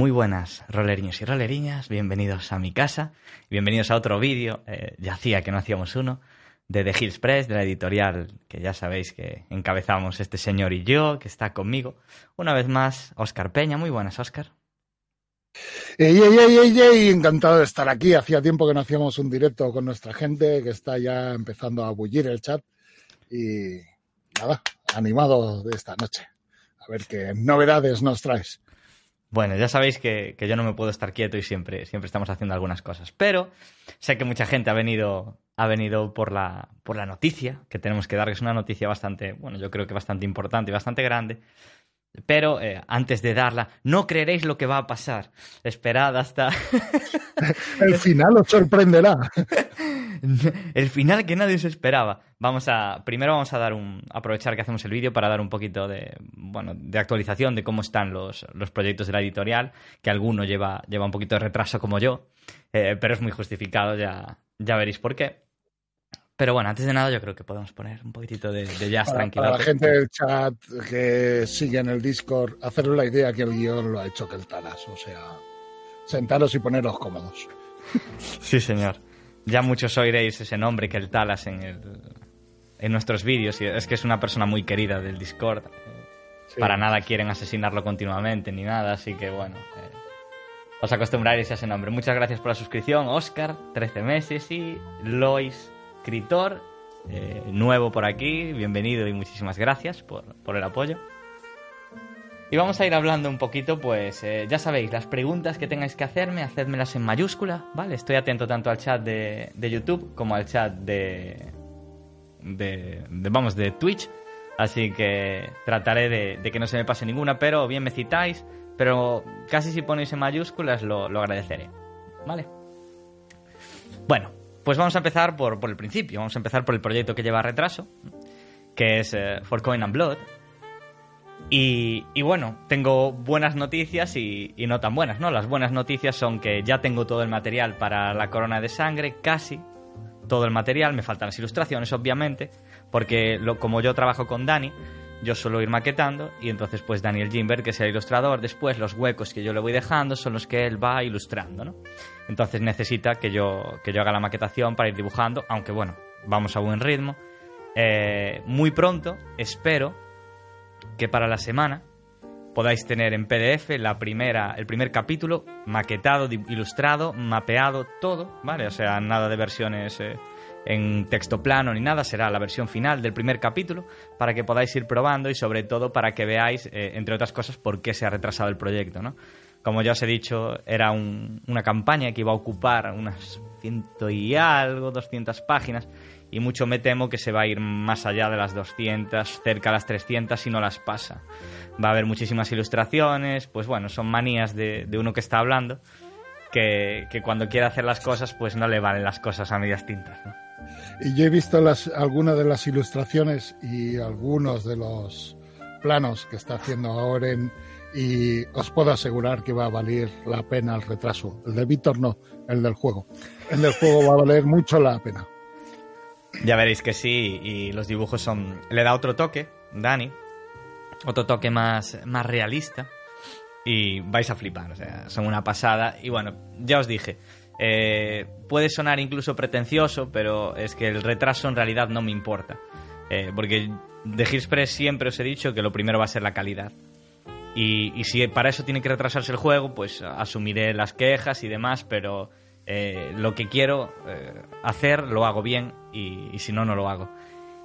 Muy buenas, roleriños y roleriñas, bienvenidos a mi casa, bienvenidos a otro vídeo, eh, ya hacía que no hacíamos uno, de The Hills Press, de la editorial que ya sabéis que encabezamos este señor y yo, que está conmigo. Una vez más, Oscar Peña, muy buenas, Oscar. Ey, ey, ey, ey, ey, encantado de estar aquí. Hacía tiempo que no hacíamos un directo con nuestra gente, que está ya empezando a bullir el chat. Y nada, animado de esta noche. A ver qué novedades nos traes. Bueno, ya sabéis que, que, yo no me puedo estar quieto y siempre, siempre estamos haciendo algunas cosas. Pero sé que mucha gente ha venido, ha venido por, la, por la noticia que tenemos que dar, que es una noticia bastante, bueno, yo creo que bastante importante y bastante grande. Pero eh, antes de darla, no creeréis lo que va a pasar. Esperad hasta. El final os sorprenderá. El final que nadie se esperaba. Vamos a. Primero vamos a dar un. aprovechar que hacemos el vídeo para dar un poquito de. bueno, de actualización de cómo están los, los proyectos de la editorial. Que alguno lleva, lleva un poquito de retraso como yo. Eh, pero es muy justificado, ya, ya veréis por qué. Pero bueno, antes de nada yo creo que podemos poner un poquitito de, de jazz tranquilo. Para la gente del chat que sigue en el Discord, haceros la idea que el guion lo ha hecho Keltaras. O sea, sentaros y poneros cómodos. Sí, señor. Ya muchos oiréis ese nombre, Keltalas, en, el, en nuestros vídeos. Y es que es una persona muy querida del Discord. Sí. Para nada quieren asesinarlo continuamente ni nada, así que bueno. Eh, os acostumbraréis a ese nombre. Muchas gracias por la suscripción, Oscar, 13 meses y Lois escritor eh, nuevo por aquí, bienvenido y muchísimas gracias por, por, el apoyo. Y vamos a ir hablando un poquito, pues eh, ya sabéis, las preguntas que tengáis que hacerme, hacedmelas en mayúscula, ¿vale? Estoy atento tanto al chat de, de YouTube como al chat de, de, de, vamos, de Twitch, así que trataré de, que no se me pase ninguna, pero bien me citáis, pero casi si ponéis en mayúsculas lo, lo agradeceré, ¿vale? Bueno, pues vamos a empezar por, por, el principio, vamos a empezar por el proyecto que lleva retraso, que es eh, For Coin and Blood. Y, bueno, tengo buenas noticias y, no tan buenas, ¿no? Las buenas noticias son que ya tengo todo el material para la corona de sangre, casi todo el material, me faltan las ilustraciones, obviamente, porque como yo trabajo con Dani, yo suelo ir maquetando y entonces pues Daniel Jimber, que es el ilustrador, después los huecos que yo le voy dejando son los que él va ilustrando, ¿no? Entonces necesita que yo, que yo haga la maquetación para ir dibujando, aunque bueno, vamos a buen ritmo. Eh, muy pronto, espero que para la semana podáis tener en PDF la primera, el primer capítulo maquetado, ilustrado, mapeado, todo, ¿vale? O sea, nada de versiones... Eh, en texto plano ni nada, será la versión final del primer capítulo para que podáis ir probando y sobre todo para que veáis, eh, entre otras cosas, por qué se ha retrasado el proyecto, ¿no? Como ya os he dicho, era un, una campaña que iba a ocupar unas ciento y algo, 200 páginas, y mucho me temo que se va a ir más allá de las 200, cerca de las 300 si no las pasa. Va a haber muchísimas ilustraciones, pues bueno, son manías de, de uno que está hablando, que, que, cuando quiere hacer las cosas, pues no le valen las cosas a medias tintas, ¿no? Y yo he visto algunas de las ilustraciones y algunos de los planos que está haciendo Oren y os puedo asegurar que va a valer la pena el retraso. El de Víctor no, el del juego. El del juego va a valer mucho la pena. Ya veréis que sí, y los dibujos son... Le da otro toque, Dani, otro toque más, más realista, y vais a flipar, o sea, son una pasada. Y bueno, ya os dije, eh, puede sonar incluso pretencioso, pero es que el retraso en realidad no me importa. Eh, porque de Express siempre os he dicho que lo primero va a ser la calidad. Y, y, si para eso tiene que retrasarse el juego, pues asumiré las quejas y demás, pero eh, lo que quiero eh, hacer lo hago bien y, y, si no, no lo hago.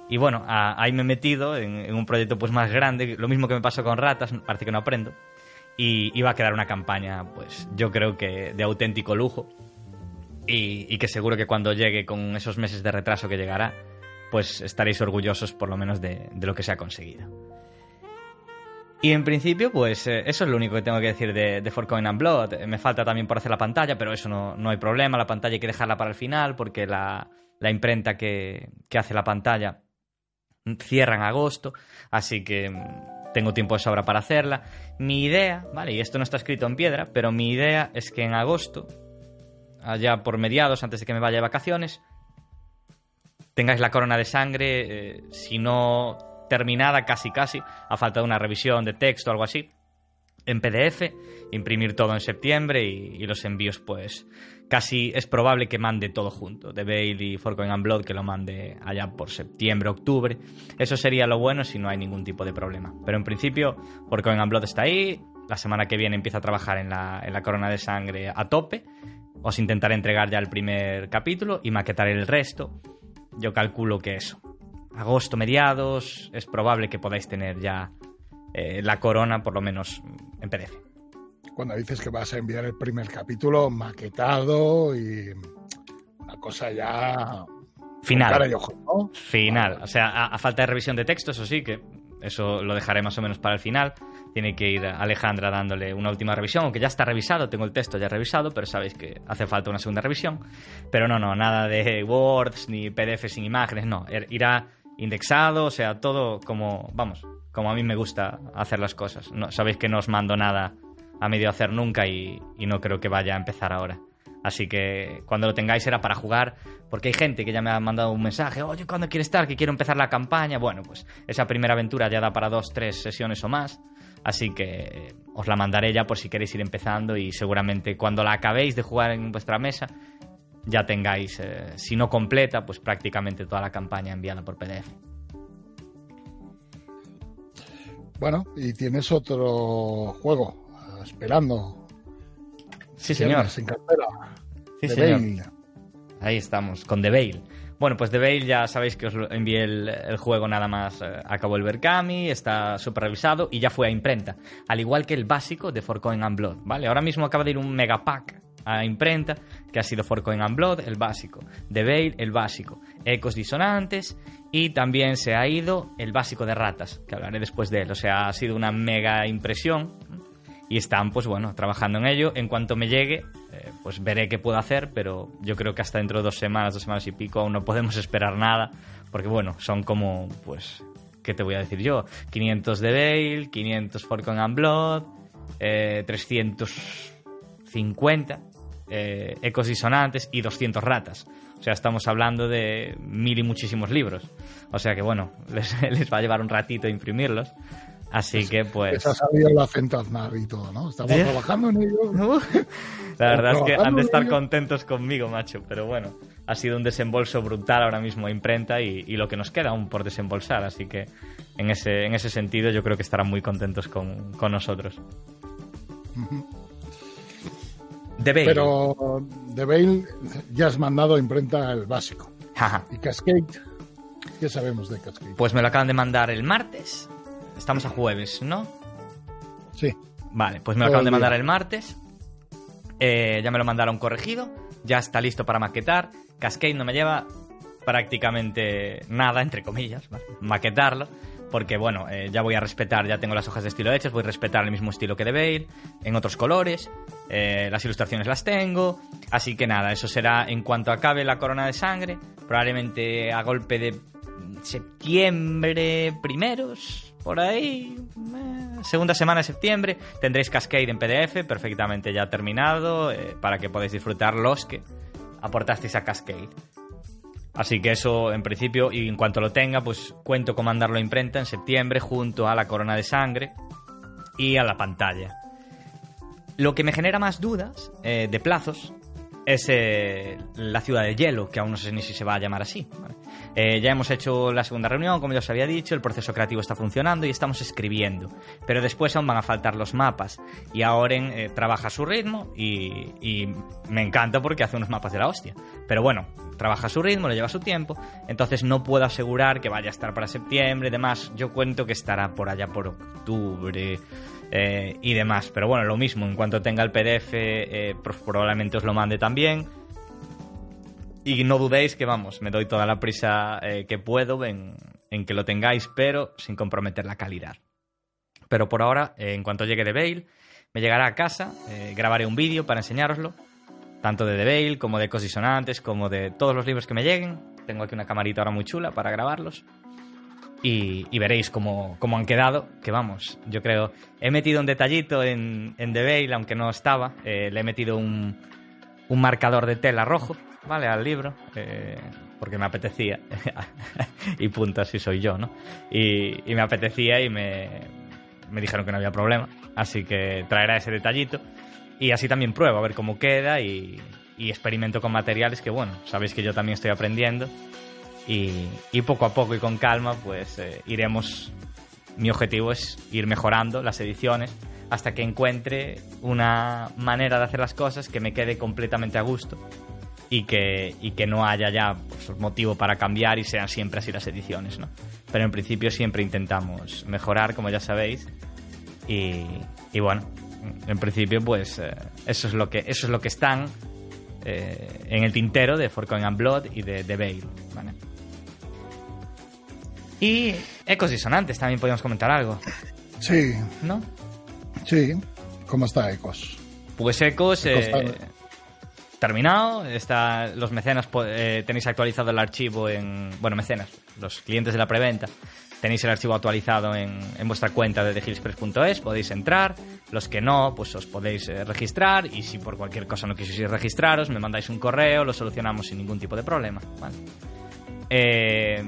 Y bueno, a, ahí me he metido en, en, un proyecto pues más grande, lo mismo que me pasó con Ratas, parece que no aprendo, y iba a quedar una campaña, pues yo creo que de auténtico lujo. Y, y, que seguro que cuando llegue con esos meses de retraso que llegará, pues estaréis orgullosos por lo menos de, de lo que se ha conseguido. Y en principio, pues eh, eso es lo único que tengo que decir de, de For Coin and Blood. Me falta también por hacer la pantalla, pero eso no, no hay problema. La pantalla hay que dejarla para el final porque la, la imprenta que, que, hace la pantalla cierra en agosto, así que mm, tengo tiempo de sobra para hacerla. Mi idea, ¿vale? Y esto no está escrito en piedra, pero mi idea es que en agosto, allá por mediados, antes de que me vaya de vacaciones, tengáis la corona de sangre, eh, si no terminada casi casi, a falta de una revisión de texto o algo así, en PDF, imprimir todo en septiembre y, los envíos pues casi es probable que mande todo junto, de Bale y For Coin and Blood que lo mande allá por septiembre, octubre. Eso sería lo bueno si no hay ningún tipo de problema. Pero en principio For Coin and Blood está ahí, la semana que viene empieza a trabajar en la, en la corona de sangre a tope. Os intentaré entregar ya el primer capítulo y maquetar el resto. Yo calculo que eso. Agosto, mediados, es probable que podáis tener ya eh, la corona, por lo menos en PDF. Cuando dices que vas a enviar el primer capítulo maquetado y una cosa ya final. Final. O sea, a, falta de revisión de texto, eso sí, que eso lo dejaré más o menos para el final. Tiene que ir Alejandra dándole una última revisión, aunque ya está revisado, tengo el texto ya revisado, pero sabéis que hace falta una segunda revisión. Pero no, no, nada de Words ni PDF sin imágenes, no. Er, irá indexado, o sea, todo como, vamos, como a mí me gusta hacer las cosas. No, sabéis que no os mando nada a medio hacer nunca y, no creo que vaya a empezar ahora. Así que cuando lo tengáis era para jugar, porque hay gente que ya me ha mandado un mensaje, oye, ¿cuándo quieres estar? Que quiero empezar la campaña. Bueno, pues esa primera aventura ya da para dos, tres sesiones o más. Así que os la mandaré ya por si queréis ir empezando y seguramente cuando la acabéis de jugar en vuestra mesa ya tengáis, eh, si no completa, pues prácticamente toda la campaña enviada por PDF. Bueno, y tienes otro juego esperando. Sí, señor. Sin cartera. Sí, señor. Ahí estamos, con The Veil. Bueno, pues The Veil ya sabéis que os envié el, juego nada más. Eh, acabó el Berkami, está supervisado y ya fue a imprenta. Al igual que el básico de For Coin and Blood, ¿vale? Ahora mismo acaba de ir un megapack a imprenta que ha sido For Coin and Blood, el básico. The Veil, el básico. Ecos disonantes y también se ha ido el básico de ratas, que hablaré después de él. O sea, ha sido una mega impresión y están, pues bueno, trabajando en ello. En cuanto me llegue, eh, pues veré qué puedo hacer, pero yo creo que hasta dentro de dos semanas, dos semanas y pico, aún no podemos esperar nada, porque bueno, son como, pues, ¿qué te voy a decir yo? 500 de Bale, 500 Forcon and Blood, eh, 350 eh, ecos disonantes y 200 ratas. O sea, estamos hablando de mil y muchísimos libros. O sea que bueno, les, les va a llevar un ratito imprimirlos. Así que pues. ha salido la Centaznar y todo, ¿no? Estamos trabajando en ello. la verdad es que han de estar contentos conmigo, macho. Pero bueno, ha sido un desembolso brutal ahora mismo a imprenta y, lo que nos queda aún por desembolsar. Así que en ese, en ese sentido yo creo que estarán muy contentos con, con nosotros. Pero The Bale ya has mandado a imprenta el básico. ¿Y Cascade? ¿Qué sabemos de Cascade? Pues me lo acaban de mandar el martes. Estamos a jueves, ¿no? Sí. Vale, pues me lo acaban de mandar el martes. Eh, ya me lo mandaron corregido. Ya está listo para maquetar. Cascade no me lleva prácticamente nada, entre comillas, maquetarlo porque bueno, eh, ya voy a respetar, ya tengo las hojas de estilo hechas, voy a respetar el mismo estilo que de Bale, en otros colores, eh, las ilustraciones las tengo, así que nada, eso será en cuanto acabe la corona de sangre, probablemente a golpe de septiembre primeros, por ahí, eh, segunda semana de septiembre, tendréis Cascade en PDF, perfectamente ya terminado, para que podáis disfrutar los que aportasteis a Cascade. Así que eso, en principio, y en cuanto lo tenga, pues cuento con mandarlo a imprenta en septiembre junto a la corona de sangre y a la pantalla. Lo que me genera más dudas eh, de plazos es eh, la ciudad de hielo, que aún no sé ni si se va a llamar así. Eh, ya hemos hecho la segunda reunión, como ya os había dicho, el proceso creativo está funcionando y estamos escribiendo. Pero después aún van a faltar los mapas. Y Aoren eh, trabaja a su ritmo y, me encanta porque hace unos mapas de la hostia. Pero bueno, trabaja a su ritmo, le lleva su tiempo. Entonces no puedo asegurar que vaya a estar para septiembre y demás. Yo cuento que estará por allá por octubre. Eh, y demás, pero bueno, lo mismo, en cuanto tenga el PDF, pues probablemente os lo mande también y no dudéis que, vamos, me doy toda la prisa eh, que puedo en, que lo tengáis, pero sin comprometer la calidad. Pero por ahora, eh, en cuanto llegue The Veil, me llegará a casa, eh, grabaré un vídeo para enseñároslo, tanto de The Veil como de Ecos como de todos los libros que me lleguen. Tengo aquí una camarita ahora muy chula para grabarlos. Y, veréis cómo, cómo, han quedado, que vamos, yo creo, he metido un detallito en, en The Veil, aunque no estaba, le he metido un, un marcador de tela rojo, ¿vale? Al libro, eh, porque me apetecía. y punto, así soy yo, ¿no? Y, me apetecía y me, me dijeron que no había problema, así que traerá ese detallito. Y así también pruebo a ver cómo queda y, experimento con materiales que, bueno, sabéis que yo también estoy aprendiendo. Y, poco a poco y con calma, pues eh, iremos. Mi objetivo es ir mejorando las ediciones hasta que encuentre una manera de hacer las cosas que me quede completamente a gusto y que, y que no haya ya pues, motivo para cambiar y sean siempre así las ediciones, ¿no? Pero en principio siempre intentamos mejorar, como ya sabéis, y, y bueno, en principio pues eh, eso es lo que eso es lo que están eh, en el tintero de Forcoin and Blood y de, de Veil, ¿vale? Y ecos disonantes, también podemos comentar algo. Sí. ¿No? Sí. ¿Cómo está Ecos? Pues Ecos, eh, terminado. Está, los mecenas eh, tenéis actualizado el archivo en. Bueno, mecenas, los clientes de la preventa. Tenéis el archivo actualizado en, vuestra cuenta de thehillspress.es, podéis entrar. Los que no, pues os podéis eh, registrar. Y si por cualquier cosa no quisierais registraros, me mandáis un correo, lo solucionamos sin ningún tipo de problema. Eh,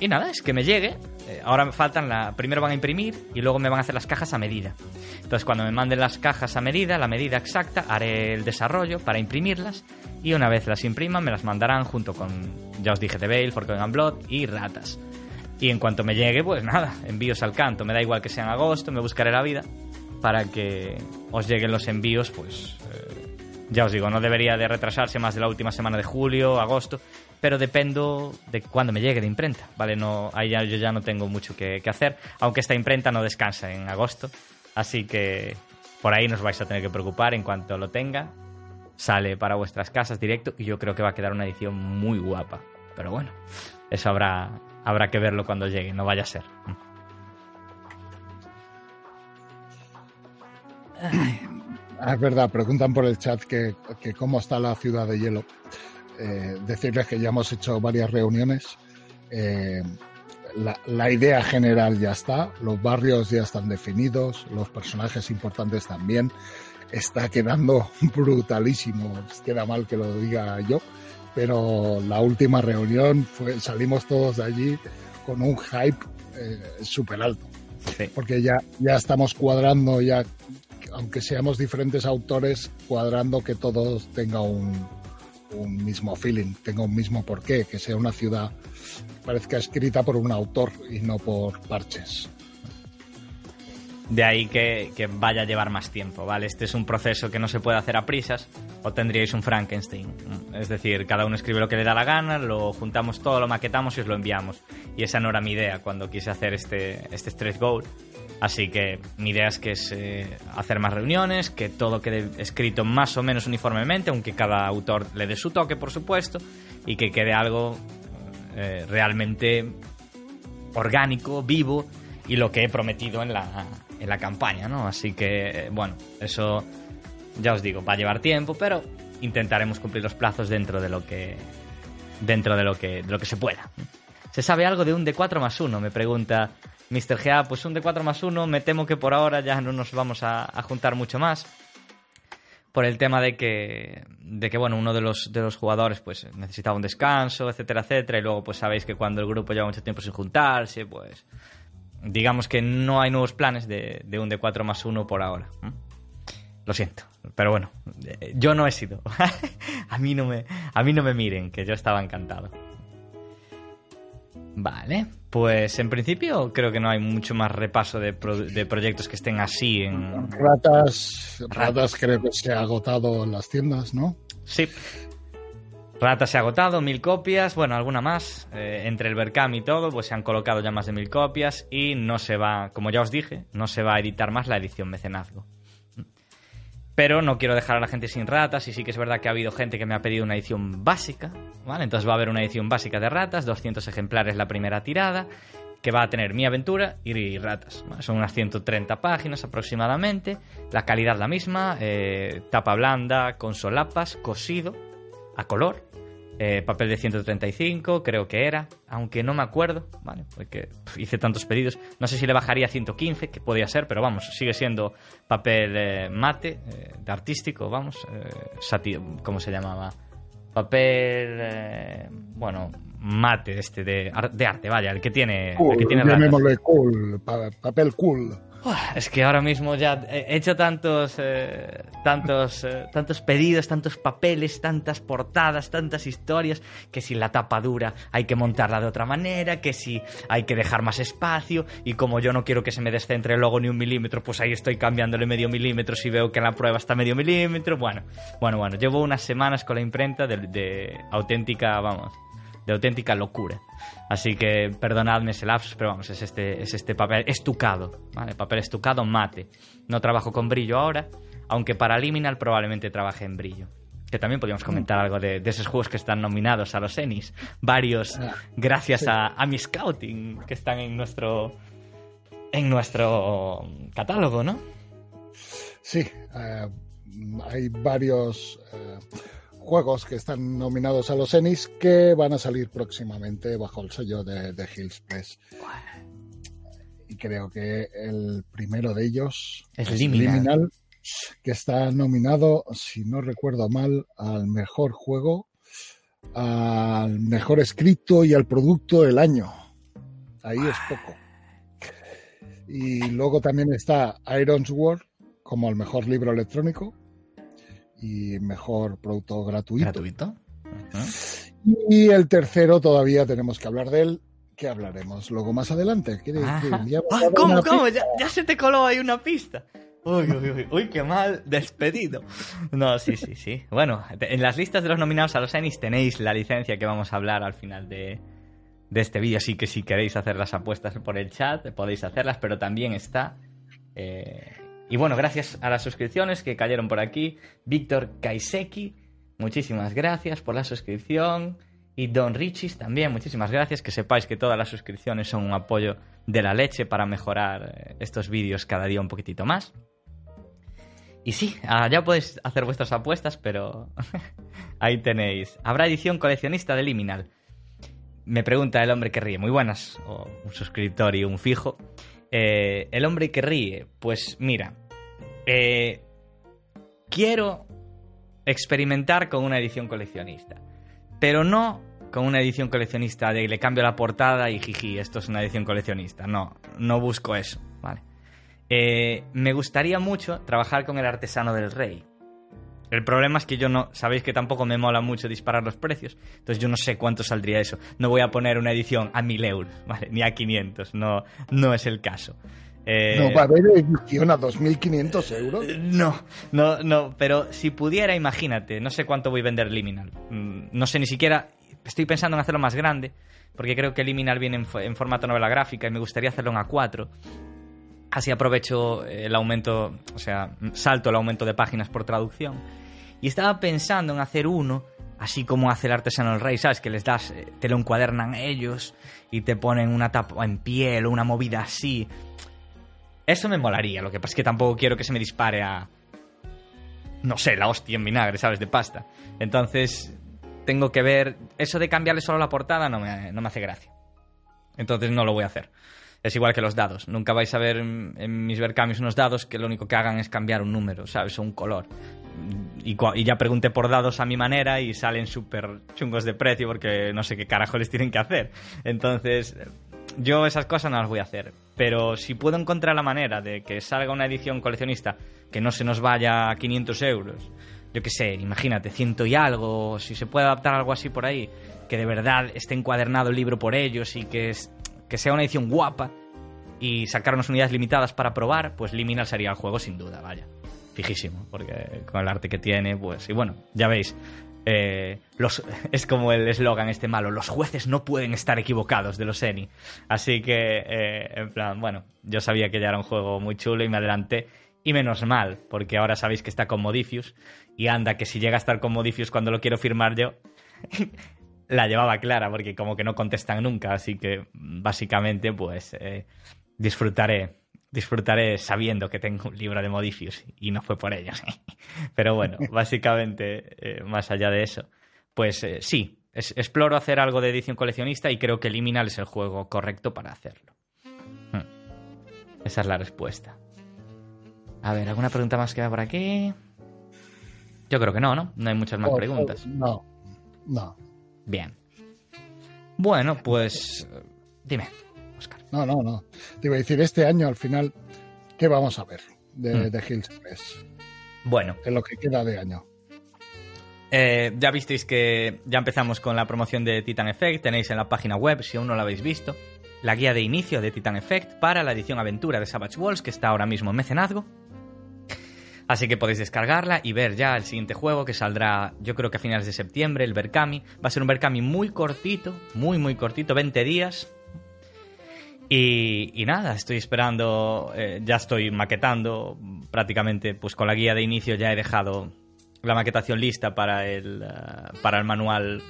y nada, es que me llegue. Eh, ahora me faltan la. Primero van a imprimir y luego me van a hacer las cajas a medida. Entonces, cuando me manden las cajas a medida, la medida exacta, haré el desarrollo para imprimirlas. Y una vez las impriman, me las mandarán junto con, ya os dije, The Veil, Forgotten Blood y Ratas. Y en cuanto me llegue, pues nada, envíos al canto. Me da igual que sea en agosto, me buscaré la vida para que os lleguen los envíos, pues. Eh, ya os digo, no debería de retrasarse más de la última semana de julio, agosto pero dependo de cuándo me llegue de imprenta, ¿vale? No, ahí ya, yo ya no tengo mucho que, hacer, aunque esta imprenta no descansa en agosto, así que por ahí nos vais a tener que preocupar en cuanto lo tenga. Sale para vuestras casas directo y yo creo que va a quedar una edición muy guapa. Pero bueno, eso habrá, habrá que verlo cuando llegue, no vaya a ser. Es verdad, preguntan por el chat que, que cómo está la ciudad de hielo. Eh, decirles que ya hemos hecho varias reuniones. Eh, la, idea general ya está, los barrios ya están definidos, los personajes importantes también. Está quedando brutalísimo, queda mal que lo diga yo, pero la última reunión fue, salimos todos de allí con un hype eh, súper alto. Porque ya, ya estamos cuadrando, ya, aunque seamos diferentes autores, cuadrando que todos tenga un, un mismo feeling, tenga un mismo porqué, que sea una ciudad parezca escrita por un autor y no por parches. De ahí que, vaya a llevar más tiempo, ¿vale? Este es un proceso que no se puede hacer a prisas o tendríais un Frankenstein. Es decir, cada uno escribe lo que le da la gana, lo juntamos todo, lo maquetamos y os lo enviamos. Y esa no era mi idea cuando quise hacer este, este stretch goal. Así que mi idea es que es hacer más reuniones, que todo quede escrito más o menos uniformemente, aunque cada autor le dé su toque, por supuesto, y que quede algo eh, realmente orgánico, vivo, y lo que he prometido en la, en la campaña, ¿no? Así que, eh, bueno, eso ya os digo, va a llevar tiempo, pero intentaremos cumplir los plazos dentro de lo que dentro de lo que, de lo que se pueda. ¿Se sabe algo de un D4 más 1? Me pregunta Mr. GA, pues un D4 más 1, me temo que por ahora ya no nos vamos a, juntar mucho más. Por el tema de que, de que bueno, uno de los, de los jugadores pues necesitaba un descanso, etcétera, etcétera. Y luego pues sabéis que cuando el grupo lleva mucho tiempo sin juntarse, pues digamos que no hay nuevos planes de, un D4 más 1 por ahora. Lo siento, pero bueno, eh, yo no he sido. a, mí no me, a mí no me miren, que yo estaba encantado. Vale, pues en principio creo que no hay mucho más repaso de, proyectos que estén así en... Ratas, Ratas creo que se ha agotado en las tiendas, ¿no? Sí. Ratas se ha agotado, mil copias, bueno, alguna más. Eh, entre el Berkam y todo, pues se han colocado ya más de mil copias y no se va, como ya os dije, no se va a editar más la edición mecenazgo. Pero no quiero dejar a la gente sin ratas y sí que es verdad que ha habido gente que me ha pedido una edición básica, ¿vale? Entonces va a haber una edición básica de ratas, 200 ejemplares la primera tirada, que va a tener mi aventura y ratas. Son unas 130 páginas aproximadamente, la calidad la misma, eh, tapa blanda, con solapas, cosido, a color, eh, papel de 135, creo que era, aunque no me acuerdo, ¿vale? Porque hice tantos pedidos. No sé si le bajaría a 115, que podía ser, pero vamos, sigue siendo papel eh, mate, eh, de artístico, vamos, ¿cómo se llamaba? Papel, bueno, mate este de, de, arte, vaya, el que tiene... Cool, el que tiene cool, papel cool. Es que ahora mismo ya he hecho tantos, eh, tantos, eh, tantos pedidos, tantos papeles, tantas portadas, tantas historias, que si la tapa dura hay que montarla de otra manera, que si hay que dejar más espacio, y como yo no quiero que se me descentre el logo ni un milímetro, pues ahí estoy cambiándole medio milímetro si veo que en la prueba está medio milímetro. Bueno, bueno, bueno, llevo unas semanas con la imprenta de auténtica, vamos, de auténtica locura. Así que perdonadme ese lapsus, pero vamos, es este, es este papel estucado, ¿vale? Papel estucado mate. No trabajo con brillo ahora, aunque para Liminal probablemente trabaje en brillo. Que también podríamos comentar algo de, esos juegos que están nominados a los Ennis. Varios, ah, gracias a, mi scouting, que están en nuestro, en nuestro catálogo, ¿no? Sí, eh, hay varios... Eh, juegos que están nominados a los Ennis que van a salir próximamente bajo el sello de, de Hills Press. Y creo que el primero de ellos es, Liminal. que está nominado, si no recuerdo mal, al mejor juego, al mejor escrito y al producto del año. Ahí es poco. Y luego también está Iron's World como el mejor libro electrónico y mejor producto gratuito. ¿Gratuito? Y el tercero todavía tenemos que hablar de él, que hablaremos luego más adelante. Ah. ¿Cómo, cómo? Ya, se te coló ahí una pista. Uy, uy, uy, uy, qué mal despedido. No, sí, sí, sí. Bueno, en las listas de los nominados a los Ennis tenéis la licencia que vamos a hablar al final de, de este vídeo. Así que si queréis hacer las apuestas por el chat, podéis hacerlas, pero también está eh, y bueno, gracias a las suscripciones que cayeron por aquí. Víctor Kaiseki, muchísimas gracias por la suscripción. Y Don Richis también, muchísimas gracias. Que sepáis que todas las suscripciones son un apoyo de la leche para mejorar eh, estos vídeos cada día un poquitito más. Y sí, ah, ya podéis hacer vuestras apuestas, pero ahí tenéis. ¿Habrá edición coleccionista de Liminal? Me pregunta el hombre que ríe. Muy buenas, o un suscriptor y un fijo. Eh, el hombre que ríe, pues mira, eh, quiero experimentar con una edición coleccionista, pero no con una edición coleccionista de le cambio la portada y jiji, esto es una edición coleccionista. No, no busco eso, ¿vale? Eh, me gustaría mucho trabajar con el artesano del rey. El problema es que yo no, sabéis que tampoco me mola mucho disparar los precios, entonces yo no sé cuánto saldría eso. No voy a poner una edición a 1000 euros, ¿vale? Ni a 500, no, no es el caso. Eh, ¿No va a haber edición a 2.500 euros? No, no, no, pero si pudiera, imagínate, no sé cuánto voy a vender Liminal. Mm, no sé ni siquiera, estoy pensando en hacerlo más grande, porque creo que Liminal viene en, formato novela gráfica y me gustaría hacerlo en A4. Así aprovecho el aumento, o sea, salto el aumento de páginas por traducción. Y estaba pensando en hacer uno, así como hace el artesano del rey, ¿sabes? Que les das, eh, te lo encuadernan ellos y te ponen una tapa en piel o una movida así. Eso me molaría, lo que pasa es que tampoco quiero que se me dispare a... No sé, la hostia en vinagre, ¿sabes? De pasta. Entonces, tengo que ver... Eso de cambiarle solo la portada no me, no me hace gracia. Entonces no lo voy a hacer. Es igual que los dados. Nunca vais a ver en, mis vercamios unos dados que lo único que hagan es cambiar un número, ¿sabes? O un color. Y, y ya pregunté por dados a mi manera y salen súper chungos de precio porque no sé qué carajo les tienen que hacer. Entonces, yo esas cosas no las voy a hacer. Pero si puedo encontrar la manera de que salga una edición coleccionista que no se nos vaya a 500 euros, yo qué sé, imagínate, ciento y algo, si se puede adaptar algo así por ahí, que de verdad esté encuadernado el libro por ellos y que es que sea una edición guapa y sacar unas unidades limitadas para probar, pues Liminal sería el juego sin duda, vaya. Fijísimo, porque con el arte que tiene, pues. Y bueno, ya veis. Eh, es como el eslogan este malo, los jueces no pueden estar equivocados de los ENI. Así que, eh, en plan, bueno, yo sabía que ya era un juego muy chulo y me adelanté. Y menos mal, porque ahora sabéis que está con Modifius. Y anda, que si llega a estar con Modifius cuando lo quiero firmar yo, la llevaba clara porque como que no contestan nunca, así que básicamente pues eh, disfrutaré disfrutaré sabiendo que tengo un libro de Modifius y no fue por ello. Pero bueno, básicamente eh, más allá de eso, pues eh, sí, exploro hacer algo de edición coleccionista y creo que Liminal es el juego correcto para hacerlo. Hmm. Esa es la respuesta. A ver, ¿alguna pregunta más que por aquí? Yo creo que no, ¿no? No hay muchas más preguntas. No, no. Bien. Bueno, pues dime, Oscar. No, no, no. Te iba a decir, este año al final ¿qué vamos a ver de, de Hills 3? Bueno. En lo que queda de año. Eh, ya visteis que ya empezamos con la promoción de Titan Effect. Tenéis en la página web, si aún no la habéis visto, la guía de inicio de Titan Effect para la edición aventura de Savage Walls, que está ahora mismo en mecenazgo. Así que podéis descargarla y ver ya el siguiente juego que saldrá, yo creo que a finales de septiembre, el Berkami. Va a ser un Berkami muy cortito, muy, muy cortito, 20 días. Y, nada, estoy esperando, eh, ya estoy maquetando prácticamente, pues con la guía de inicio ya he dejado la maquetación lista para el, eh, para el manual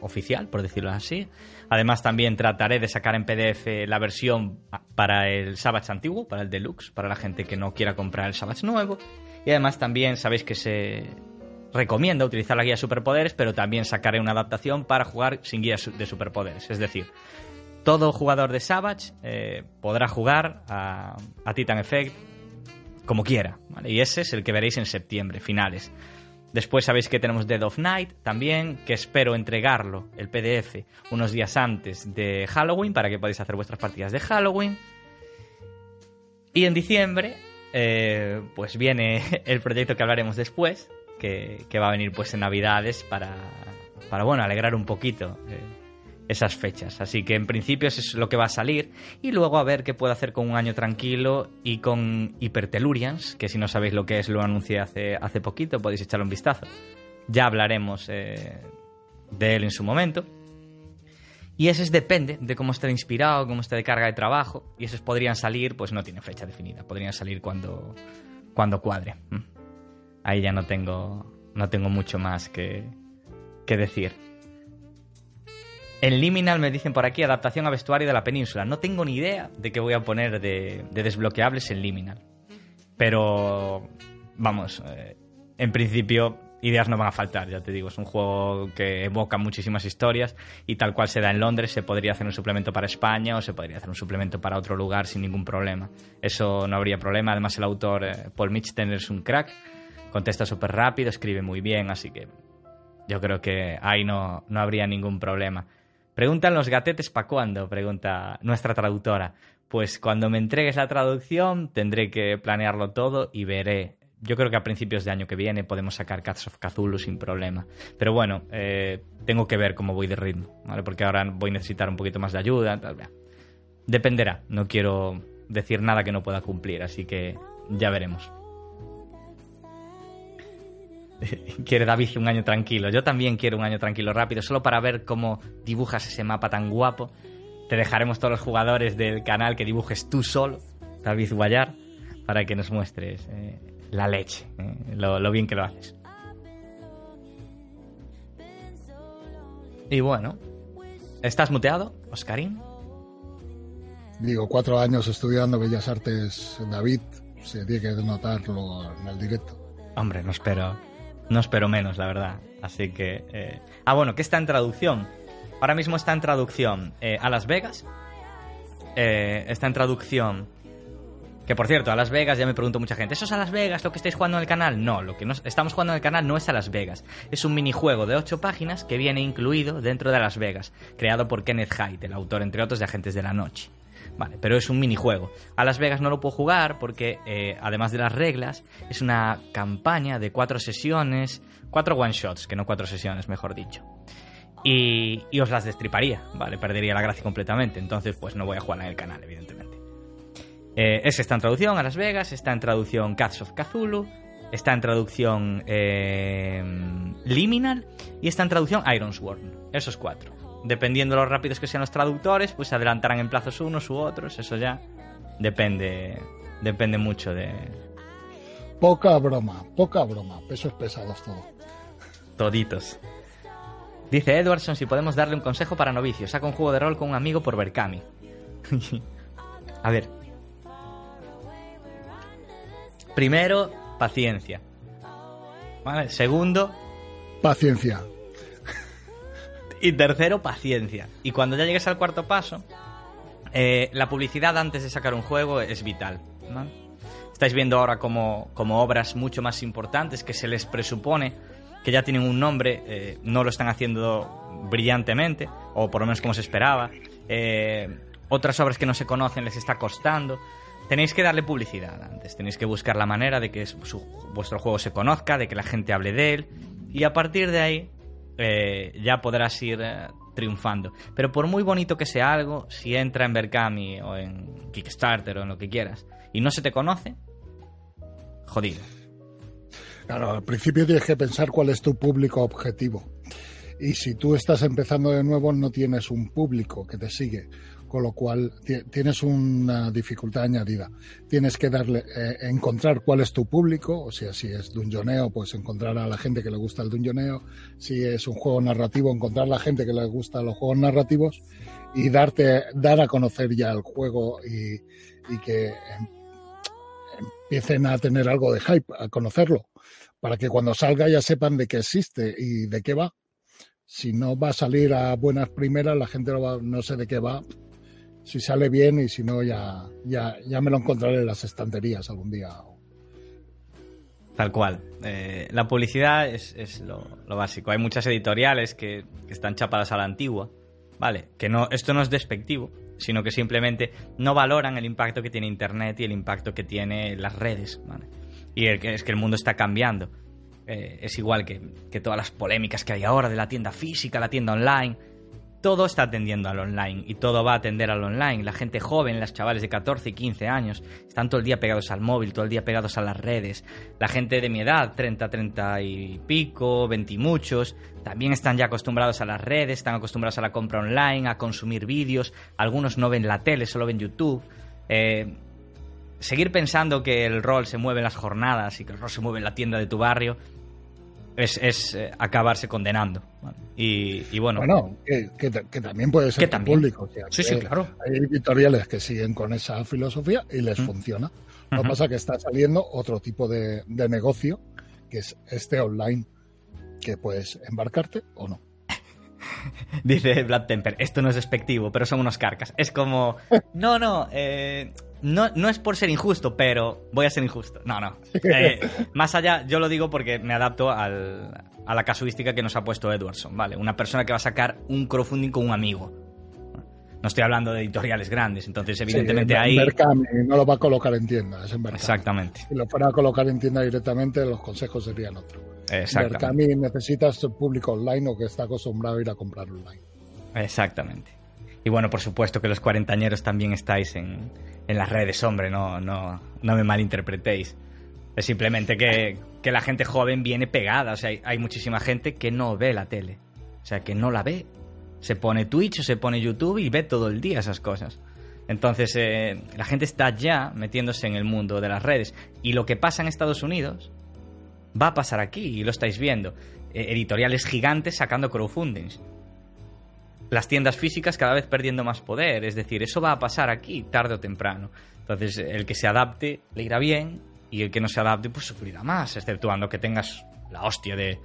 oficial, por decirlo así. Además, también trataré de sacar en PDF la versión para el Savage antiguo, para el Deluxe, para la gente que no quiera comprar el Savage nuevo. Y además, también sabéis que se recomienda utilizar la guía de superpoderes, pero también sacaré una adaptación para jugar sin guía de superpoderes. Es decir, todo jugador de Savage eh, podrá jugar a, Titan Effect como quiera. Y ese es el que veréis en septiembre, finales. Después sabéis que tenemos Dead of Night también, que espero entregarlo, el PDF, unos días antes de Halloween para que podáis hacer vuestras partidas de Halloween. Y en diciembre, eh, pues viene el proyecto que hablaremos después, que, va a venir pues en Navidades para, para bueno, alegrar un poquito. Eh, esas fechas. Así que en principio eso es lo que va a salir. Y luego a ver qué puedo hacer con un año tranquilo y con Hypertellurians, que si no sabéis lo que es, lo anuncié hace, hace poquito, podéis echarle un vistazo. Ya hablaremos eh, de él en su momento. Y ese depende de cómo esté inspirado, cómo esté de carga de trabajo. Y esos podrían salir, pues no tiene fecha definida. Podrían salir cuando, cuando cuadre. Mm. Ahí ya no tengo, no tengo mucho más que, que decir. En Liminal me dicen por aquí adaptación a vestuario de la península. No tengo ni idea de qué voy a poner de, desbloqueables en Liminal. Pero, vamos, eh, en principio ideas no van a faltar, ya te digo. Es un juego que evoca muchísimas historias y tal cual se da en Londres, se podría hacer un suplemento para España o se podría hacer un suplemento para otro lugar sin ningún problema. Eso no habría problema. Además, el autor eh, Paul Mitchell es un crack, contesta súper rápido, escribe muy bien, así que yo creo que ahí no, no habría ningún problema. Preguntan los gatetes para cuándo, pregunta nuestra traductora. Pues cuando me entregues la traducción tendré que planearlo todo y veré. Yo creo que a principios de año que viene podemos sacar Cats of Cthulhu sin problema. Pero bueno, eh, tengo que ver cómo voy de ritmo, ¿vale? Porque ahora voy a necesitar un poquito más de ayuda. Dependerá, no quiero decir nada que no pueda cumplir, así que ya veremos. quiere David un año tranquilo. Yo también quiero un año tranquilo rápido, solo para ver cómo dibujas ese mapa tan guapo. Te dejaremos todos los jugadores del canal que dibujes tú solo, David Guayar, para que nos muestres eh, la leche, eh, lo, bien que lo haces. Y bueno, ¿estás muteado, Oscarín? Digo, cuatro años estudiando Bellas Artes, David, se tiene que notarlo en el directo. Hombre, no espero, no espero menos, la verdad. Así que... Eh, ah, bueno, que está en traducción. Ahora mismo está en traducción eh, a Las Vegas. Eh, está en traducción... Que por cierto, a Las Vegas ya me pregunto mucha gente, ¿eso es a Las Vegas lo que estáis jugando en el canal? No, lo que estamos jugando en el canal no es a Las Vegas. Es un minijuego de 8 páginas que viene incluido dentro de Las Vegas, creado por Kenneth Haidt, el autor, entre otros, de Agentes de la Noche. Vale, pero es un minijuego. A Las Vegas no lo puedo jugar porque, eh, además de las reglas, es una campaña de cuatro sesiones, cuatro one-shots, que no cuatro sesiones, mejor dicho. Y, os las destriparía, ¿vale? Perdería la gracia completamente. Entonces, pues no voy a jugar en el canal, evidentemente. Eh, ese está en traducción a Las Vegas, está en traducción Cats of Cthulhu, está en traducción eh, Liminal y está en traducción Ironsworn. Esos cuatro dependiendo de lo rápidos que sean los traductores, pues se adelantarán en plazos unos u otros, eso ya depende, depende mucho de... Poca broma, poca broma, pesos pesados todo. Toditos. Dice Edwardson si podemos darle un consejo para novicios. Saca un juego de rol con un amigo por Berkami. A ver. Primero, paciencia. ¿Vale? Segundo... Paciencia. Y tercero, paciencia. Y cuando ya llegues al cuarto paso, eh, la publicidad antes de sacar un juego es vital. Estáis viendo ahora como, como, obras mucho más importantes que se les presupone que ya tienen un nombre, eh, no lo están haciendo brillantemente, o por lo menos como se esperaba. Eh, otras obras que no se conocen les está costando. Tenéis que darle publicidad antes. Tenéis que buscar la manera de que vuestro juego se conozca, de que la gente hable de él. Y a partir de ahí eh, ya podrás ir eh, triunfando. Pero por muy bonito que sea algo, si entra en Berkami o en Kickstarter o en lo que quieras y no se te conoce, jodido. Claro, al principio tienes que pensar cuál es tu público objetivo. Y si tú estás empezando de nuevo, no tienes un público que te sigue con lo cual tienes una dificultad añadida. Tienes que darle, eh, encontrar cuál es tu público, o sea, si es dungeoneo, pues encontrar a la gente que le gusta el dungeoneo, si es un juego narrativo, encontrar a la gente que le gusta los juegos narrativos y darte, dar a conocer ya el juego y, que em, empiecen a tener algo de hype, a conocerlo, para que cuando salga ya sepan de qué existe y de qué va si no va a salir a buenas primeras, la gente no, no sé de qué va, si sale bien y si no, ya, ya, ya me lo encontraré en las estanterías algún día. Tal cual. Eh, la publicidad es, lo, básico. Hay muchas editoriales que, están chapadas a la antigua, ¿vale? Que no, esto no es despectivo, sino que simplemente no valoran el impacto que tiene Internet y el impacto que tiene las redes, ¿vale? Y es que el mundo está cambiando. Eh, es igual que, que todas las polémicas que hay ahora de la tienda física, la tienda online todo está atendiendo al online y todo va a atender al online. La gente joven, las chavales de 14 y 15 años, están todo el día pegados al móvil, todo el día pegados a las redes. La gente de mi edad, 30, 30 y pico, 20 y muchos, también están ya acostumbrados a las redes, están acostumbrados a la compra online, a consumir vídeos. Algunos no ven la tele, solo ven YouTube. Eh, seguir pensando que el rol se mueve en las jornadas y que el rol se mueve en la tienda de tu barrio es, eh, acabarse condenando. Y, bueno. Bueno, que, también puede ser público. sí, sí, claro. Hay editoriales que siguen con esa filosofía y les mm. funciona. Lo que pasa es que está saliendo otro tipo de, negocio, que es este online, que puedes embarcarte o no. Dice Black Temper, esto no es despectivo, pero son unos carcas. Es como, no, no, eh, no, no es por ser injusto, pero voy a ser injusto. No, no. Eh, más allá, yo lo digo porque me adapto al, a la casuística que nos ha puesto Edwardson, ¿vale? Una persona que va a sacar un crowdfunding con un amigo. No estoy hablando de editoriales grandes, entonces evidentemente ahí... no lo va a colocar en tienda, es en Exactamente. Si lo fuera a colocar en tienda directamente, los consejos serían otros. Exactamente. Mercami necesitas público online o que está acostumbrado a ir a comprar online. Exactamente. Y bueno, por supuesto que los cuarentañeros también estáis en, en las redes, hombre, no, no, no me malinterpretéis. Es simplemente que, que la gente joven viene pegada, o sea, hay, muchísima gente que no ve la tele, o sea, que no la ve. Se pone Twitch o se pone YouTube y ve todo el día esas cosas. Entonces, eh, la gente está ya metiéndose en el mundo de las redes. Y lo que pasa en Estados Unidos va a pasar aquí, y lo estáis viendo. Eh, editoriales gigantes sacando crowdfundings las tiendas físicas cada vez perdiendo más poder. Es decir, eso va a pasar aquí tarde o temprano. Entonces, el que se adapte le irá bien y el que no se adapte, pues sufrirá más, exceptuando que tengas la hostia de,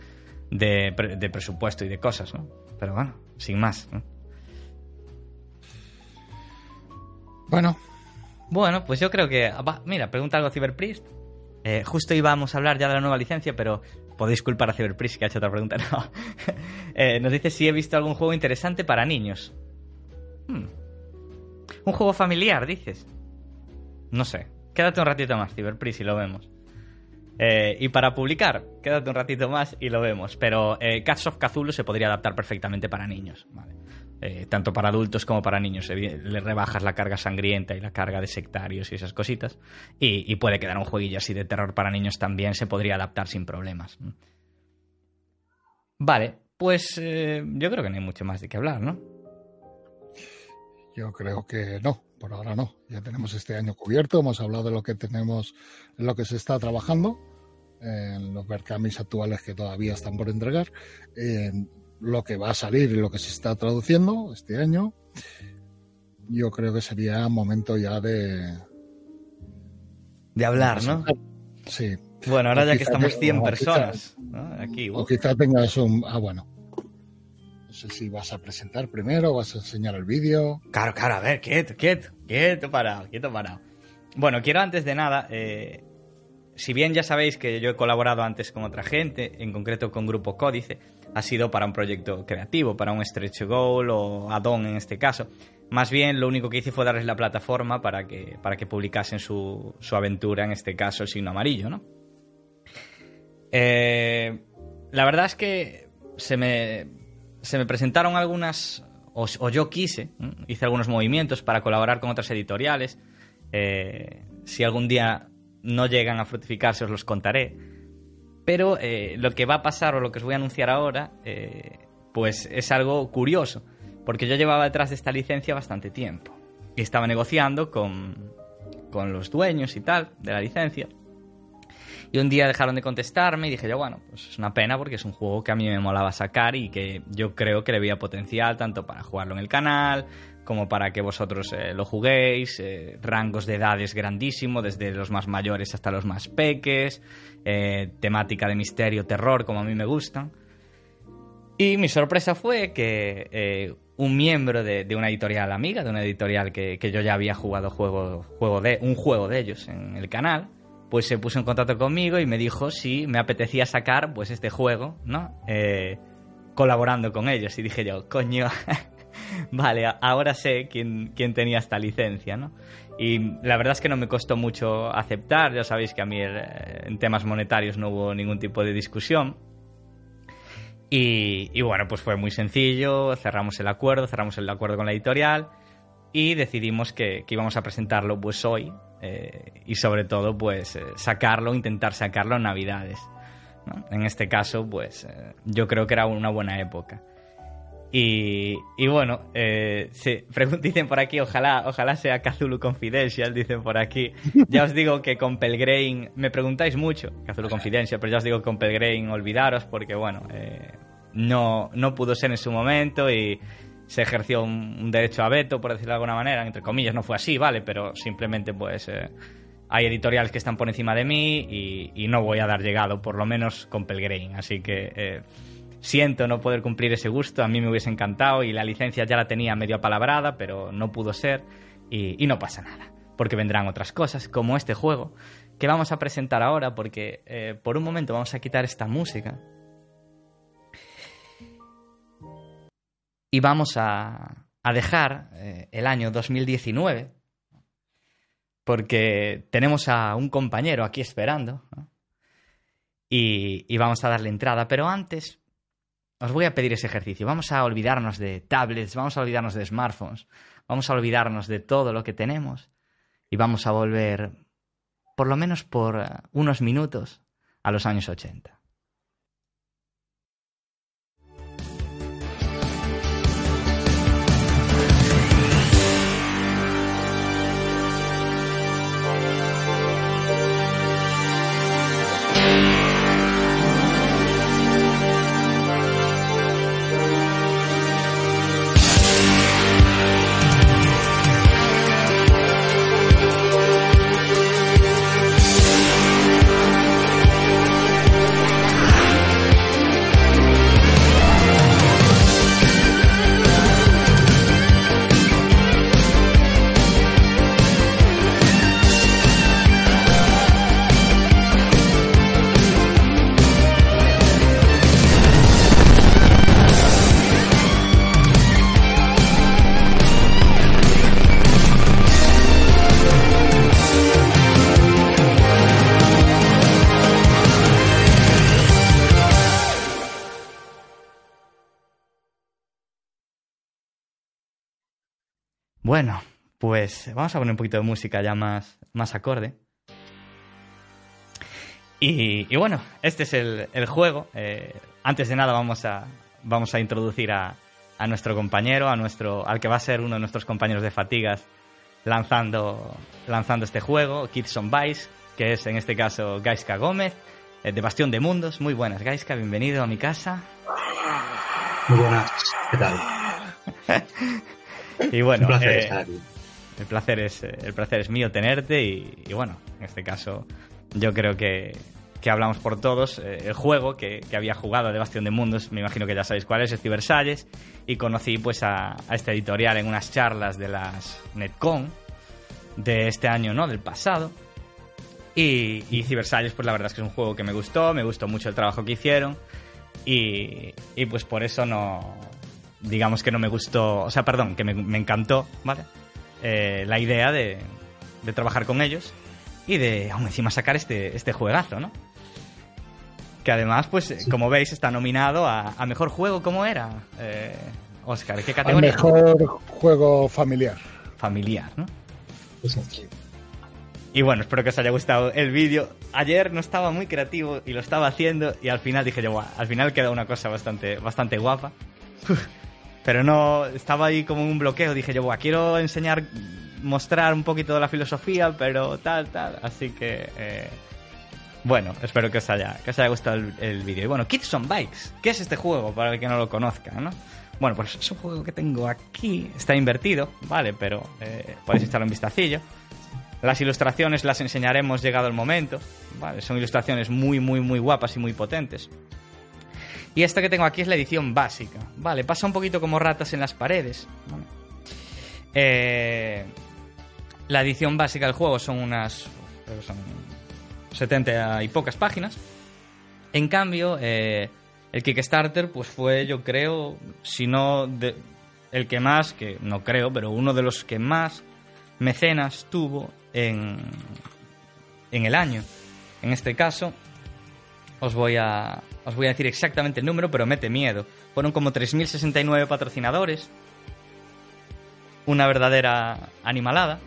de, presupuesto y de cosas, ¿no? Pero bueno, sin más. Bueno. Bueno, pues yo creo que. Mira, pregunta algo Cyberpriest. Eh, justo íbamos a hablar ya de la nueva licencia, pero podéis culpar a Cyberpris que ha hecho otra pregunta. Eh, nos dice si he visto algún juego interesante para niños. Hmm. Un juego familiar, dices. No sé. Quédate un ratito más, Cyberpris, y lo vemos. Eh, y para publicar, quédate un ratito más y lo vemos. Pero eh, Cats of Cthulhu se podría adaptar perfectamente para niños. Eh, tanto para adultos como para niños. Le rebajas la carga sangrienta y la carga de sectarios y esas cositas. Y, puede quedar un jueguillo así de terror para niños también, se podría adaptar sin problemas. Vale, pues eh, yo creo que no hay mucho más de qué hablar, ¿no? Yo creo que no, por ahora no. Ya tenemos este año cubierto, hemos hablado de lo que tenemos, en lo que se está trabajando, en los Berkamis actuales que todavía están por entregar lo que va a salir y lo que se está traduciendo este año, yo creo que sería momento ya de... De hablar, ¿no? Sí. Bueno, ahora ya que estamos 100 personas aquí. O quizá tengas un... Ah, bueno. No sé si vas a presentar primero, o vas a enseñar el vídeo. Claro, claro, a ver, quieto, quieto, quieto parado, quieto parado. Bueno, quiero antes de nada, eh, si bien ya sabéis que yo he colaborado antes con otra gente, en concreto con Grupo Códice, ha sido para un proyecto creativo, para un stretch goal o add-on en este caso. Más bien, lo único que hice fue darles la plataforma para que, para que publicasen su, su aventura, en este caso el signo amarillo, ¿no? Eh, la verdad es que se me, se me presentaron algunas, o, yo quise, hice algunos movimientos para colaborar con otras editoriales. Eh, si algún día no llegan a fructificarse, os los contaré. Pero eh, lo que va a pasar o lo que os voy a anunciar ahora, pues es algo curioso, porque yo llevaba detrás de esta licencia bastante tiempo y estaba negociando con, con los dueños y tal de la licencia. Y un día dejaron de contestarme y dije yo, bueno, pues es una pena porque es un juego que a mí me molaba sacar y que yo creo que le veía potencial tanto para jugarlo en el canal como para que vosotros eh, lo juguéis, eh, rangos de edades grandísimo, desde los más mayores hasta los más peques, eh, temática de misterio, terror, como a mí me gustan. Y mi sorpresa fue que un miembro de, una editorial amiga, de una editorial que, que yo ya había jugado juego, juego de, un juego de ellos en el canal, pues se puso en contacto conmigo y me dijo si me apetecía sacar pues este juego, ¿no? Eh, colaborando con ellos. Y dije yo, coño, vale, ahora sé quién, quién, tenía esta licencia, ¿no? Y la verdad es que no me costó mucho aceptar, ya sabéis que a mí eh, en temas monetarios no hubo ningún tipo de discusión. Y, y bueno, pues fue muy sencillo, cerramos el acuerdo, cerramos el acuerdo con la editorial y decidimos que, que íbamos a presentarlo pues hoy, eh, y sobre todo pues eh, sacarlo, intentar sacarlo en Navidades. En este caso pues eh, yo creo que era una buena época. Y, y bueno, se, dicen por aquí, ojalá, ojalá sea Cthulhu Confidential, dicen por aquí. Ya os digo que con Pelgrain, me preguntáis mucho, Cthulhu Confidential, pero ya os digo que con Pelgrain olvidaros porque bueno, no, no pudo ser en su momento y se ejerció un, derecho a veto, por decirlo de alguna manera, entre comillas, no fue así, ¿vale? Pero simplemente pues eh, hay editoriales que están por encima de mí y, no voy a dar llegado, por lo menos con Pelgrain, así que eh, siento no poder cumplir ese gusto, a mí me hubiese encantado y la licencia ya la tenía medio apalabrada, pero no pudo ser y, no pasa nada, porque vendrán otras cosas, como este juego, que vamos a presentar ahora, porque eh, por un momento vamos a quitar esta música y vamos a, dejar eh, el año 2019 porque tenemos a un compañero aquí esperando y, y, vamos a darle entrada. Pero antes os voy a pedir ese ejercicio. Vamos a olvidarnos de tablets, vamos a olvidarnos de smartphones, vamos a olvidarnos de todo lo que tenemos y vamos a volver, por lo menos por eh, unos minutos, a los años 80. Bueno, pues vamos a poner un poquito de música ya más, más acorde. Y, bueno, este es el, juego. Eh, antes de nada vamos a, vamos a introducir a, a, nuestro compañero, a nuestro, al que va a ser uno de nuestros compañeros de fatigas lanzando, lanzando este juego, Kids on Vice, que es en este caso Gaiska Gómez, eh, de Bastión de Mundos. Muy buenas, Gaiska, bienvenido a mi casa. Muy buenas, ¿qué tal? Y bueno, eh, El placer, es, eh, el placer es mío tenerte y, bueno, en este caso yo creo que, que hablamos por todos. Eh, el juego que, que, había jugado de Bastión de Mundos, me imagino que ya sabéis cuál es, es Cibersalles. Y conocí pues a, a esta editorial en unas charlas de las Netcon de este año, ¿no? Del pasado. Y, y Cibersalles, pues la verdad es que es un juego que me gustó, me gustó mucho el trabajo que hicieron. Y, y pues por eso no, digamos que no me gustó, o sea, perdón, que me, me encantó, ¿vale? Eh, la idea de, de, trabajar con ellos y de aún encima sacar este, este juegazo, ¿no? Que además, pues, como veis, está nominado a, a Mejor Juego, ¿cómo era? Eh, Oscar, ¿qué categoría? A mejor Juego Familiar. Familiar, ¿no? Y bueno, espero que os haya gustado el vídeo. Ayer no estaba muy creativo y lo estaba haciendo y al final dije yo, al final queda una cosa bastante, bastante guapa. Pero no, estaba ahí como un bloqueo. Dije yo, quiero enseñar, mostrar un poquito de la filosofía, pero tal, tal. Así que, eh, bueno, espero que os haya, que os haya gustado el, vídeo. Y bueno, Kids on Bikes, ¿qué es este juego para el que no lo conozca, no? Bueno, pues es un juego que tengo aquí, está invertido, ¿vale? Pero eh, podéis echarle un vistacillo. Las ilustraciones las enseñaremos llegado el momento, ¿vale? Son ilustraciones muy, muy, muy guapas y muy potentes. Y esta que tengo aquí es la edición básica. Vale, pasa un poquito como ratas en las paredes. Eh, la edición básica del juego son unas. Son 70 y pocas páginas. En cambio, eh, el Kickstarter, pues fue, yo creo, si no el que más, que no creo, pero uno de los que más mecenas tuvo en, en el año. En este caso, os voy a, os voy a decir exactamente el número, pero mete miedo. Fueron como 3.069 patrocinadores. Una verdadera animalada.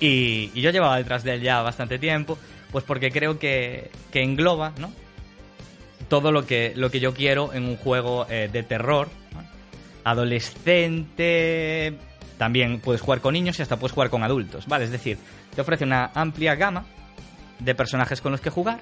Y, yo llevaba detrás de él ya bastante tiempo, pues porque creo que, que engloba ¿no? todo lo que, lo que yo quiero en un juego eh, de terror. Adolescente, también puedes jugar con niños y hasta puedes jugar con adultos, ¿vale? Es decir, te ofrece una amplia gama de personajes con los que jugar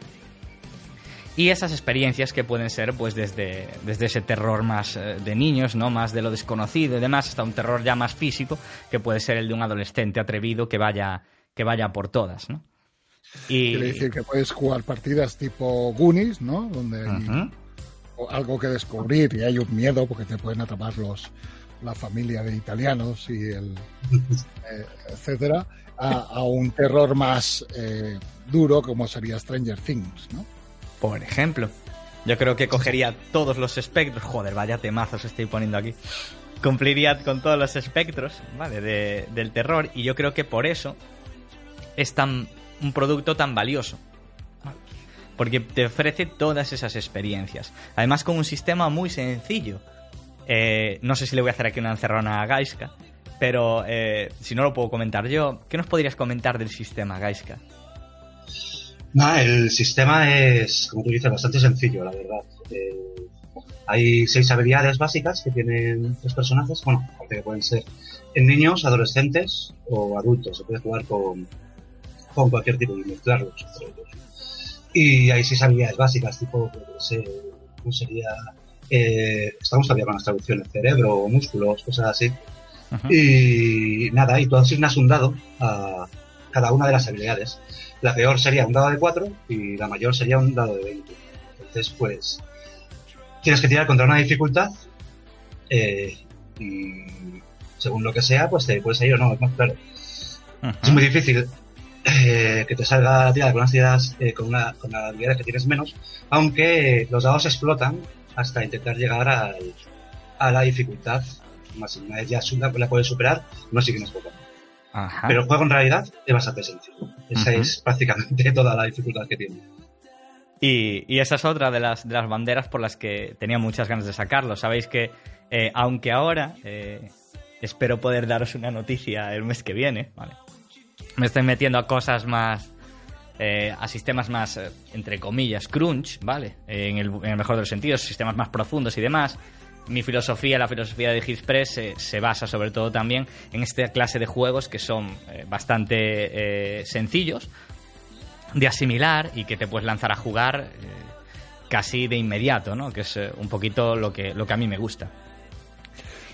y esas experiencias que pueden ser pues desde, desde ese terror más eh, de niños, ¿no? Más de lo desconocido y demás, hasta un terror ya más físico, que puede ser el de un adolescente atrevido que vaya, que vaya por todas, ¿no? Y... Quiere decir que puedes jugar partidas tipo Goonies, ¿no? Donde hay algo que descubrir y hay un miedo porque te pueden atrapar los la familia de italianos y el eh, etcétera a, un terror más eh, duro como sería Stranger Things, ¿no? Por ejemplo, yo creo que cogería todos los espectros. Joder, vaya temazos estoy poniendo aquí. Cumpliría con todos los espectros, ¿vale? del terror. Y yo creo que por eso es tan un producto tan valioso. Porque te ofrece todas esas experiencias. Además, con un sistema muy sencillo. Eh, no sé si le voy a hacer aquí una encerrona a Gaiska. Pero eh, si no lo puedo comentar yo, ¿qué nos podrías comentar del sistema Gaiska? El sistema es, como tú dices, bastante sencillo, la verdad. Eh, hay seis habilidades básicas que tienen los personajes, bueno, que pueden ser en niños, adolescentes o adultos. Se puede jugar con, con cualquier tipo y mezclarlos Y hay seis habilidades básicas, tipo, ¿cómo sería? Eh, estamos todavía con las traducciones, cerebro, músculos, cosas así. Y nada, y tú asignas un dado a cada una de las habilidades. La peor sería un dado de 4 y la mayor sería un dado de 20. Entonces, pues, tienes que tirar contra una dificultad eh, y según lo que sea, pues te puedes ir o no, es más claro. Es muy difícil eh, que te salga la tirada con unas tiradas, eh, con, una, con las habilidades que tienes menos, aunque los dados explotan hasta intentar llegar al, a la dificultad Más Una vez ya la puedes superar, no sí que no es poco. Pero el juego en realidad es bastante sencillo. Esa es prácticamente toda la dificultad que tiene. Y, esa es otra de las, de las banderas por las que tenía muchas ganas de sacarlo. Sabéis que, eh, aunque ahora eh, espero poder daros una noticia el mes que viene, me estoy metiendo a cosas más. Eh, a sistemas más, entre comillas, crunch, ¿vale? En el, en el, mejor de los sentidos, sistemas más profundos y demás mi filosofía, la filosofía de Hitspress, se basa sobre todo también en esta clase de juegos que son eh, bastante eh, sencillos de asimilar y que te puedes lanzar a jugar eh, casi de inmediato, ¿no? Que es un poquito lo que a mí me gusta.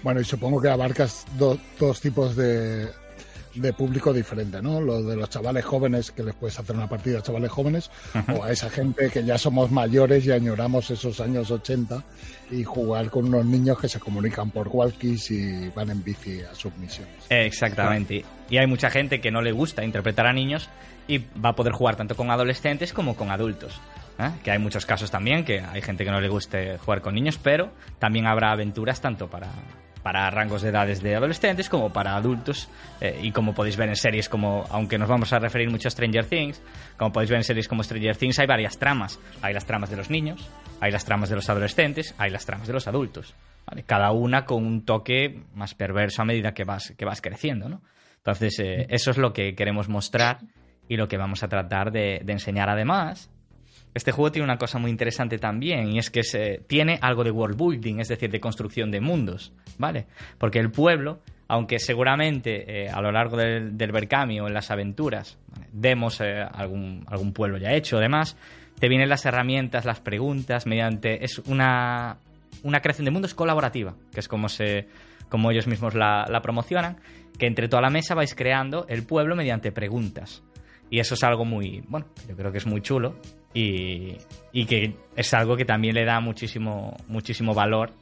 Bueno, y supongo que abarcas dos tipos de, de público diferente, ¿no? Lo de los chavales jóvenes, que les puedes hacer una partida a chavales jóvenes, o a esa gente que ya somos mayores y añoramos esos años 80 y jugar con unos niños que se comunican por walkies y van en bici a sus misiones. Exactamente. Y hay mucha gente que no le gusta interpretar a niños y va a poder jugar tanto con adolescentes como con adultos. ¿eh? que hay muchos casos también, que hay gente que no le guste jugar con niños, pero también habrá aventuras tanto para, para rangos de edades de adolescentes como para adultos eh, y como podéis ver en series como, aunque nos vamos a referir mucho a Stranger Things, como podéis ver en series como Stranger Things hay varias tramas. Hay las tramas de los niños, hay las tramas de los adolescentes, hay las tramas de los adultos. Cada una con un toque más perverso a medida que vas, que vas creciendo. ¿no? Entonces, eh, eso es lo que queremos mostrar y lo que vamos a tratar de, de enseñar además este juego tiene una cosa muy interesante también y es que se, tiene algo de world building, es decir, de construcción de mundos, ¿vale? Porque el pueblo, aunque seguramente eh, a lo largo del, del Berkami o en las aventuras demos eh, algún, algún pueblo ya hecho, además, te vienen las herramientas, las preguntas, mediante... Es una, una creación de mundos colaborativa, que es como, se, como ellos mismos la promocionan, que entre toda la mesa vais creando el pueblo mediante preguntas. Y eso es algo muy, bueno, yo creo que es muy chulo y, que es algo que también le da muchísimo, muchísimo valor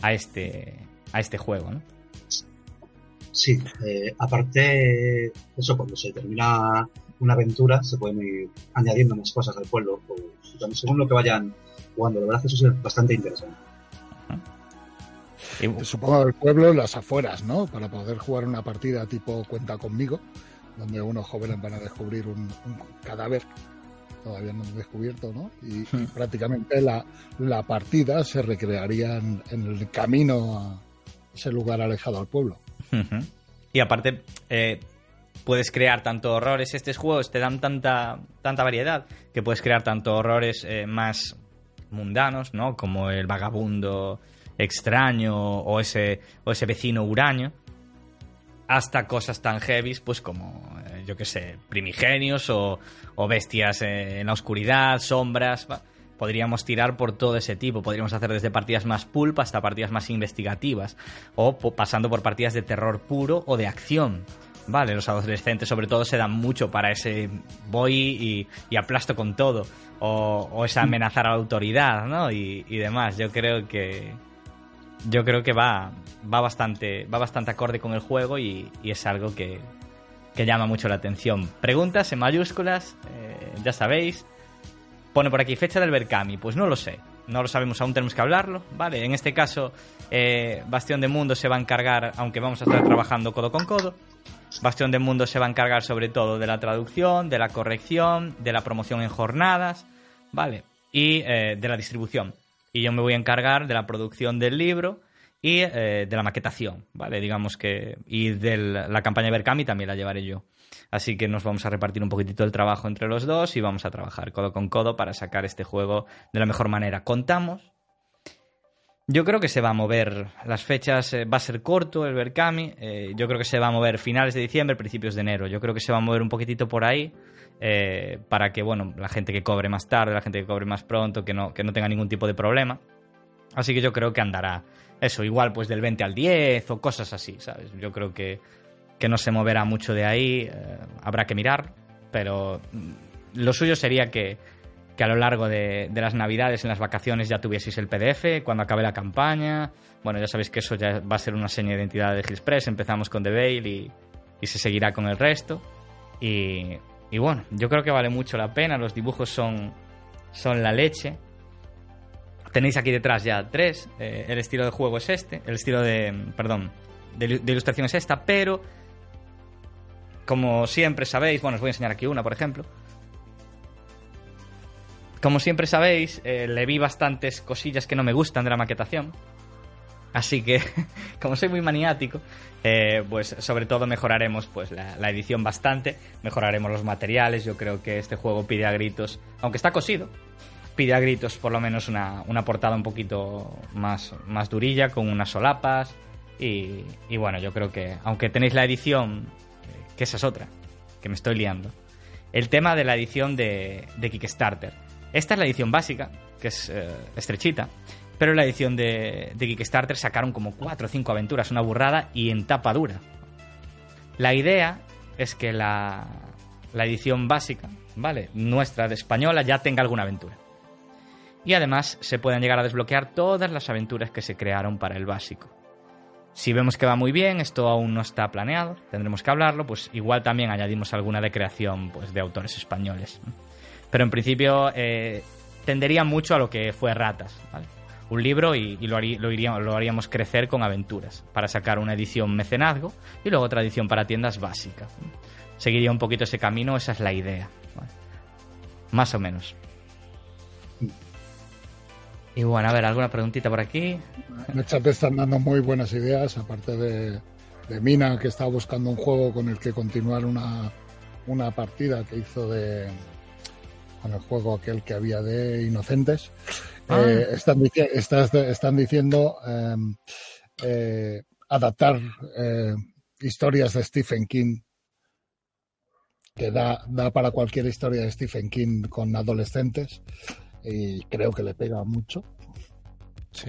a este, a este juego, ¿no? Sí, eh, aparte, eso cuando se termina una aventura se pueden ir añadiendo más cosas al pueblo, según lo que vayan jugando. La verdad que eso es bastante interesante. Supongo el pueblo en las afueras, ¿no? Para poder jugar una partida tipo Cuenta conmigo, donde unos jóvenes van a descubrir un cadáver todavía no descubierto, ¿no? Y, prácticamente la, partida se recrearía en, el camino a ese lugar alejado al pueblo. Y aparte, eh, puedes crear tanto horrores, estos juegos te dan tanta, tanta variedad que puedes crear tanto horrores eh, más mundanos, ¿no? Como el vagabundo extraño o ese, o ese vecino huraño, hasta cosas tan heavies, pues como, eh, yo qué sé, primigenios o, bestias eh, en la oscuridad, sombras. Podríamos tirar por todo ese tipo. Podríamos hacer desde partidas más pulp hasta partidas más investigativas. O pasando por partidas de terror puro o de acción. Vale, los adolescentes sobre todo se dan mucho para ese voy y, aplasto con todo. O, o esa amenazar a la autoridad, ¿no? Y, y demás. Yo creo que, yo creo que va, va, bastante, va bastante acorde con el juego y, es algo que, llama mucho la atención. Preguntas en mayúsculas, eh, ya sabéis. Pone por aquí fecha del Berkami. Pues no lo sé. No lo sabemos, aún tenemos que hablarlo. Vale, en este caso, eh, Bastión de Mundo se va a encargar, aunque vamos a estar trabajando codo con codo. Bastión de Mundo se va a encargar sobre todo de la traducción, de la corrección, de la promoción en jornadas, ¿vale? Y eh, de la distribución y yo me voy a encargar de la producción del libro y eh, de la maquetación, ¿vale? Digamos que... Y de la campaña de Berkami también la llevaré yo. Así que nos vamos a repartir un poquitito el trabajo entre los dos y vamos a trabajar codo con codo para sacar este juego de la mejor manera. Contamos. Yo creo que se va a mover las fechas, eh, va a ser corto el Berkami, eh, yo creo que se va a mover finales de diciembre, principios de enero, yo creo que se va a mover un poquitito por ahí eh, para que, bueno, la gente que cobre más tarde, la gente que cobre más pronto, que no, que no tenga ningún tipo de problema. Así que yo creo que andará eso, igual pues del 20 al 10 o cosas así, ¿sabes? Yo creo que, que no se moverá mucho de ahí, habrá que mirar, pero mm, lo suyo sería que, que a lo largo de, de, las navidades, en las vacaciones, ya tuvieseis el PDF, cuando acabe la campaña. Bueno, ya sabéis que eso ya va a ser una seña de identidad de Express. Empezamos con The Veil y, y se seguirá con el resto. Y, y bueno, yo creo que vale mucho la pena. Los dibujos son, son la leche. Tenéis aquí detrás ya tres. Eh, el estilo de juego es este. El estilo de. Perdón. De, ilustración es esta. Pero. Como siempre sabéis. Bueno, os voy a enseñar aquí una, por ejemplo. Como siempre sabéis, eh, le vi bastantes cosillas que no me gustan de la maquetación. Así que, como soy muy maniático, eh, pues sobre todo mejoraremos pues la, edición bastante, mejoraremos los materiales. Yo creo que este juego pide a gritos, aunque está cosido, pide a gritos por lo menos una, portada un poquito más, más durilla, con unas solapas. Y, bueno, yo creo que, aunque tenéis la edición, eh, que esa es otra, que me estoy liando. El tema de la edición de, Kickstarter. Esta es la edición básica, que es eh, estrechita pero en la edición de, Kickstarter sacaron como 4 o 5 aventuras, una burrada y en tapa dura. La idea es que la, la edición básica, ¿vale? Nuestra de española ya tenga alguna aventura. Y además se puedan llegar a desbloquear todas las aventuras que se crearon para el básico. Si vemos que va muy bien, esto aún no está planeado, tendremos que hablarlo, pues igual también añadimos alguna de creación pues, de autores españoles. Pero en principio eh, tendería mucho a lo que fue Ratas, ¿vale? Un libro y, lo, lo, haríamos crecer con aventuras, para sacar una edición mecenazgo y luego otra edición para tiendas básicas. Seguiría un poquito ese camino, esa es la idea. Más o menos. Y bueno, a ver, ¿alguna preguntita por aquí? En el chat te están dando muy buenas ideas, aparte de, Mina, que estaba buscando un juego con el que continuar una, una partida que hizo de con el juego aquel que había de Inocentes. Ah. Eh, están, están, diciendo em, eh, adaptar eh, historias de Stephen King que da, da para cualquier historia de Stephen King con adolescentes y creo que le pega mucho.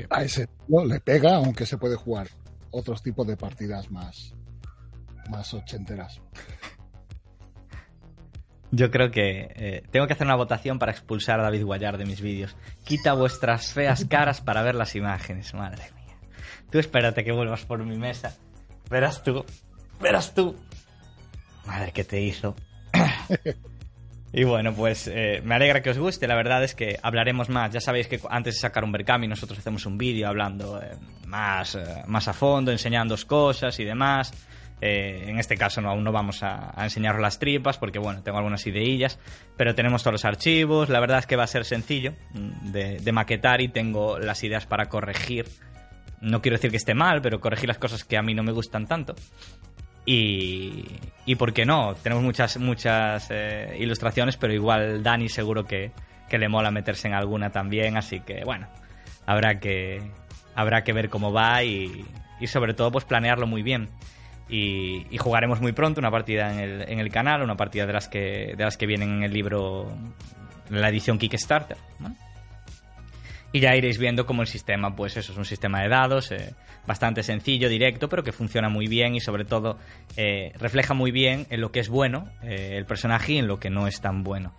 A ese no, le pega, aunque se puede jugar otros tipos de partidas más, más ochenteras. Yo creo que eh, tengo que hacer una votación para expulsar a David Guayar de mis vídeos. Quita vuestras feas caras para ver las imágenes, madre mía. Tú espérate que vuelvas por mi mesa. Verás tú, verás tú. Madre que te hizo. Y bueno, pues eh, me alegra que os guste. La verdad es que hablaremos más. Ya sabéis que antes de sacar un Berkami nosotros hacemos un vídeo hablando eh, más, eh, más a fondo, enseñándoos cosas y demás. En este caso no, aún no vamos a, enseñaros las tripas porque bueno, tengo algunas ideillas, pero tenemos todos los archivos. La verdad es que va a ser sencillo mm, de, de maquetar y tengo las ideas para corregir. No quiero decir que esté mal, pero corregir las cosas que a mí no me gustan tanto. Y, y por qué no, tenemos muchas, muchas eh, ilustraciones, pero igual Dani seguro que, que, le mola meterse en alguna también, así que bueno, habrá que, habrá que ver cómo va y, y sobre todo pues planearlo muy bien. Y, jugaremos muy pronto una partida en el, en el canal, una partida de las que, de las que vienen en el libro, en la edición Kickstarter. Y ya iréis viendo cómo el sistema, pues eso es un sistema de dados eh, bastante sencillo, directo, pero que funciona muy bien y sobre todo eh, refleja muy bien en lo que es bueno eh, el personaje y en lo que no es tan bueno.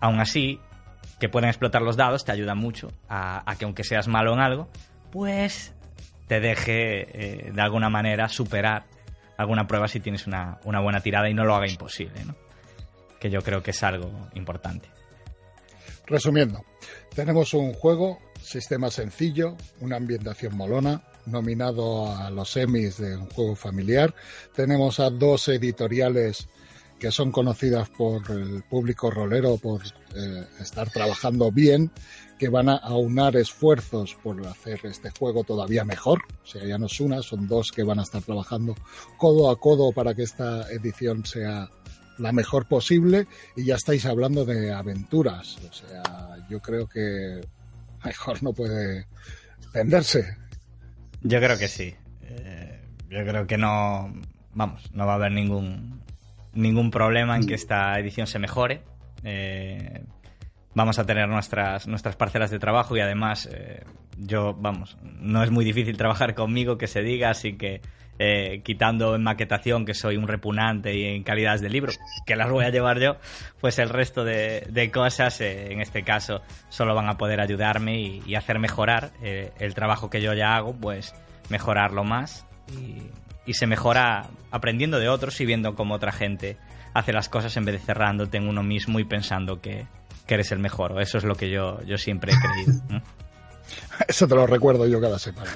Aún así, que puedan explotar los dados te ayuda mucho a, que aunque seas malo en algo, pues te deje de alguna manera superar alguna prueba si tienes una, una buena tirada y no lo haga imposible, ¿no? Que yo creo que es algo importante. Resumiendo, tenemos un juego, sistema sencillo, una ambientación molona, nominado a los Emmys de un juego familiar. Tenemos a dos editoriales que son conocidas por el público rolero por eh, estar trabajando bien, que van a aunar esfuerzos por hacer este juego todavía mejor. O sea, ya no es una, son dos que van a estar trabajando codo a codo para que esta edición sea la mejor posible y ya estáis hablando de aventuras. O sea, yo creo que mejor no puede venderse. Yo creo que sí. Eh, yo creo que no, vamos, no va a haber ningún ningún problema en que esta edición se mejore. Eh, vamos a tener nuestras nuestras parcelas de trabajo y además eh, yo, vamos, no es muy difícil trabajar conmigo que se diga, así que eh, quitando en maquetación, que soy un repugnante, y en calidades de libro, que las voy a llevar yo, pues el resto de, cosas, eh, en este caso, solo van a poder ayudarme y, hacer mejorar eh, el trabajo que yo ya hago, pues mejorarlo más. Y, se mejora aprendiendo de otros y viendo cómo otra gente hace las cosas en vez de cerrándote en uno mismo y pensando que, eres el mejor. O eso es lo que yo, yo siempre he creído. Eso te lo recuerdo yo cada semana.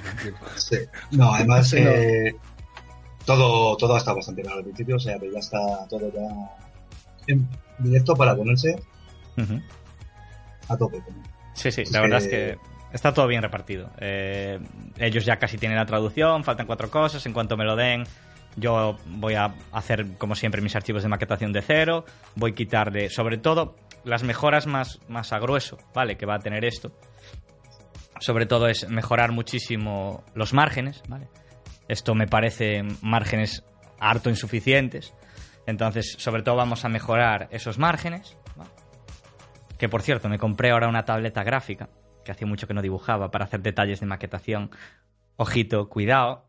Sí. No, además, eh, todo, todo ha estado bastante claro al principio, o sea que ya está todo ya en directo para ponerse a tope. Sí, sí, la verdad es que está todo bien repartido. Eh, ellos ya casi tienen la traducción, faltan cuatro cosas, en cuanto me lo den yo voy a hacer como siempre mis archivos de maquetación de cero, voy a quitarle sobre todo las mejoras más, más a grueso, ¿vale? Que va a tener esto. Sobre todo es mejorar muchísimo los márgenes, ¿vale? Esto me parece márgenes harto insuficientes. Entonces, sobre todo vamos a mejorar esos márgenes. Que por cierto, me compré ahora una tableta gráfica, que hacía mucho que no dibujaba, para hacer detalles de maquetación. Ojito, cuidado,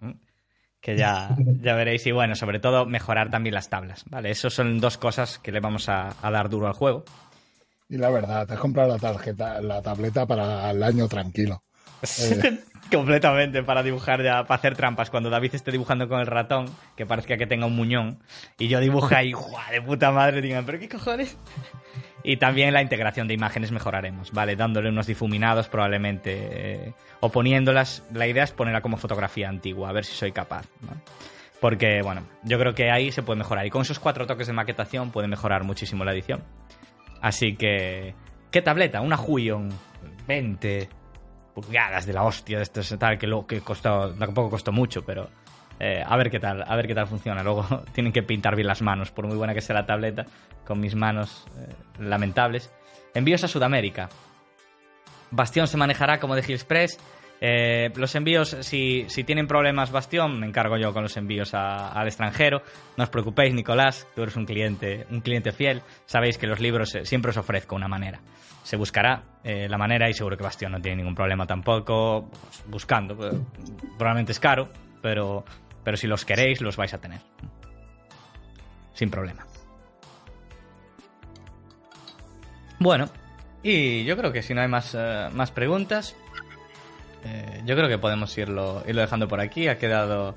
que ya, ya veréis. Y bueno, sobre todo mejorar también las tablas. ¿vale? Esas son dos cosas que le vamos a, dar duro al juego. Y la verdad, te has comprado la, tarjeta, la tableta para el año tranquilo. Eh, completamente para dibujar ya, para hacer trampas. Cuando David esté dibujando con el ratón, que parezca que tenga un muñón, y yo dibujo ahí, de puta madre! Digan, ¿pero qué cojones? Y también la integración de imágenes mejoraremos, ¿vale? Dándole unos difuminados probablemente eh, o poniéndolas. La idea es ponerla como fotografía antigua, a ver si soy capaz. Porque, bueno, yo creo que ahí se puede mejorar. Y con esos cuatro toques de maquetación puede mejorar muchísimo la edición. Así que. ¿Qué tableta? Una Huion 20 pulgadas de la hostia de esto tal, que lo que costó, tampoco costó mucho, pero eh, a ver qué tal, a ver qué tal funciona. Luego tienen que pintar bien las manos, por muy buena que sea la tableta, con mis manos eh, lamentables. Envíos a Sudamérica. Bastión se manejará como de Express. Eh, los envíos, si, si, tienen problemas Bastión, me encargo yo con los envíos al extranjero. No os preocupéis, Nicolás, tú eres un cliente, un cliente fiel. Sabéis que los libros siempre os ofrezco una manera. Se buscará la manera y seguro que Bastión no tiene ningún problema tampoco pues, buscando. Probablemente es caro, pero pero si los queréis, los vais a tener. Sin problema. Bueno, y yo creo que si no hay más, eh, más preguntas, eh, yo creo que podemos irlo, irlo dejando por aquí. Ha quedado...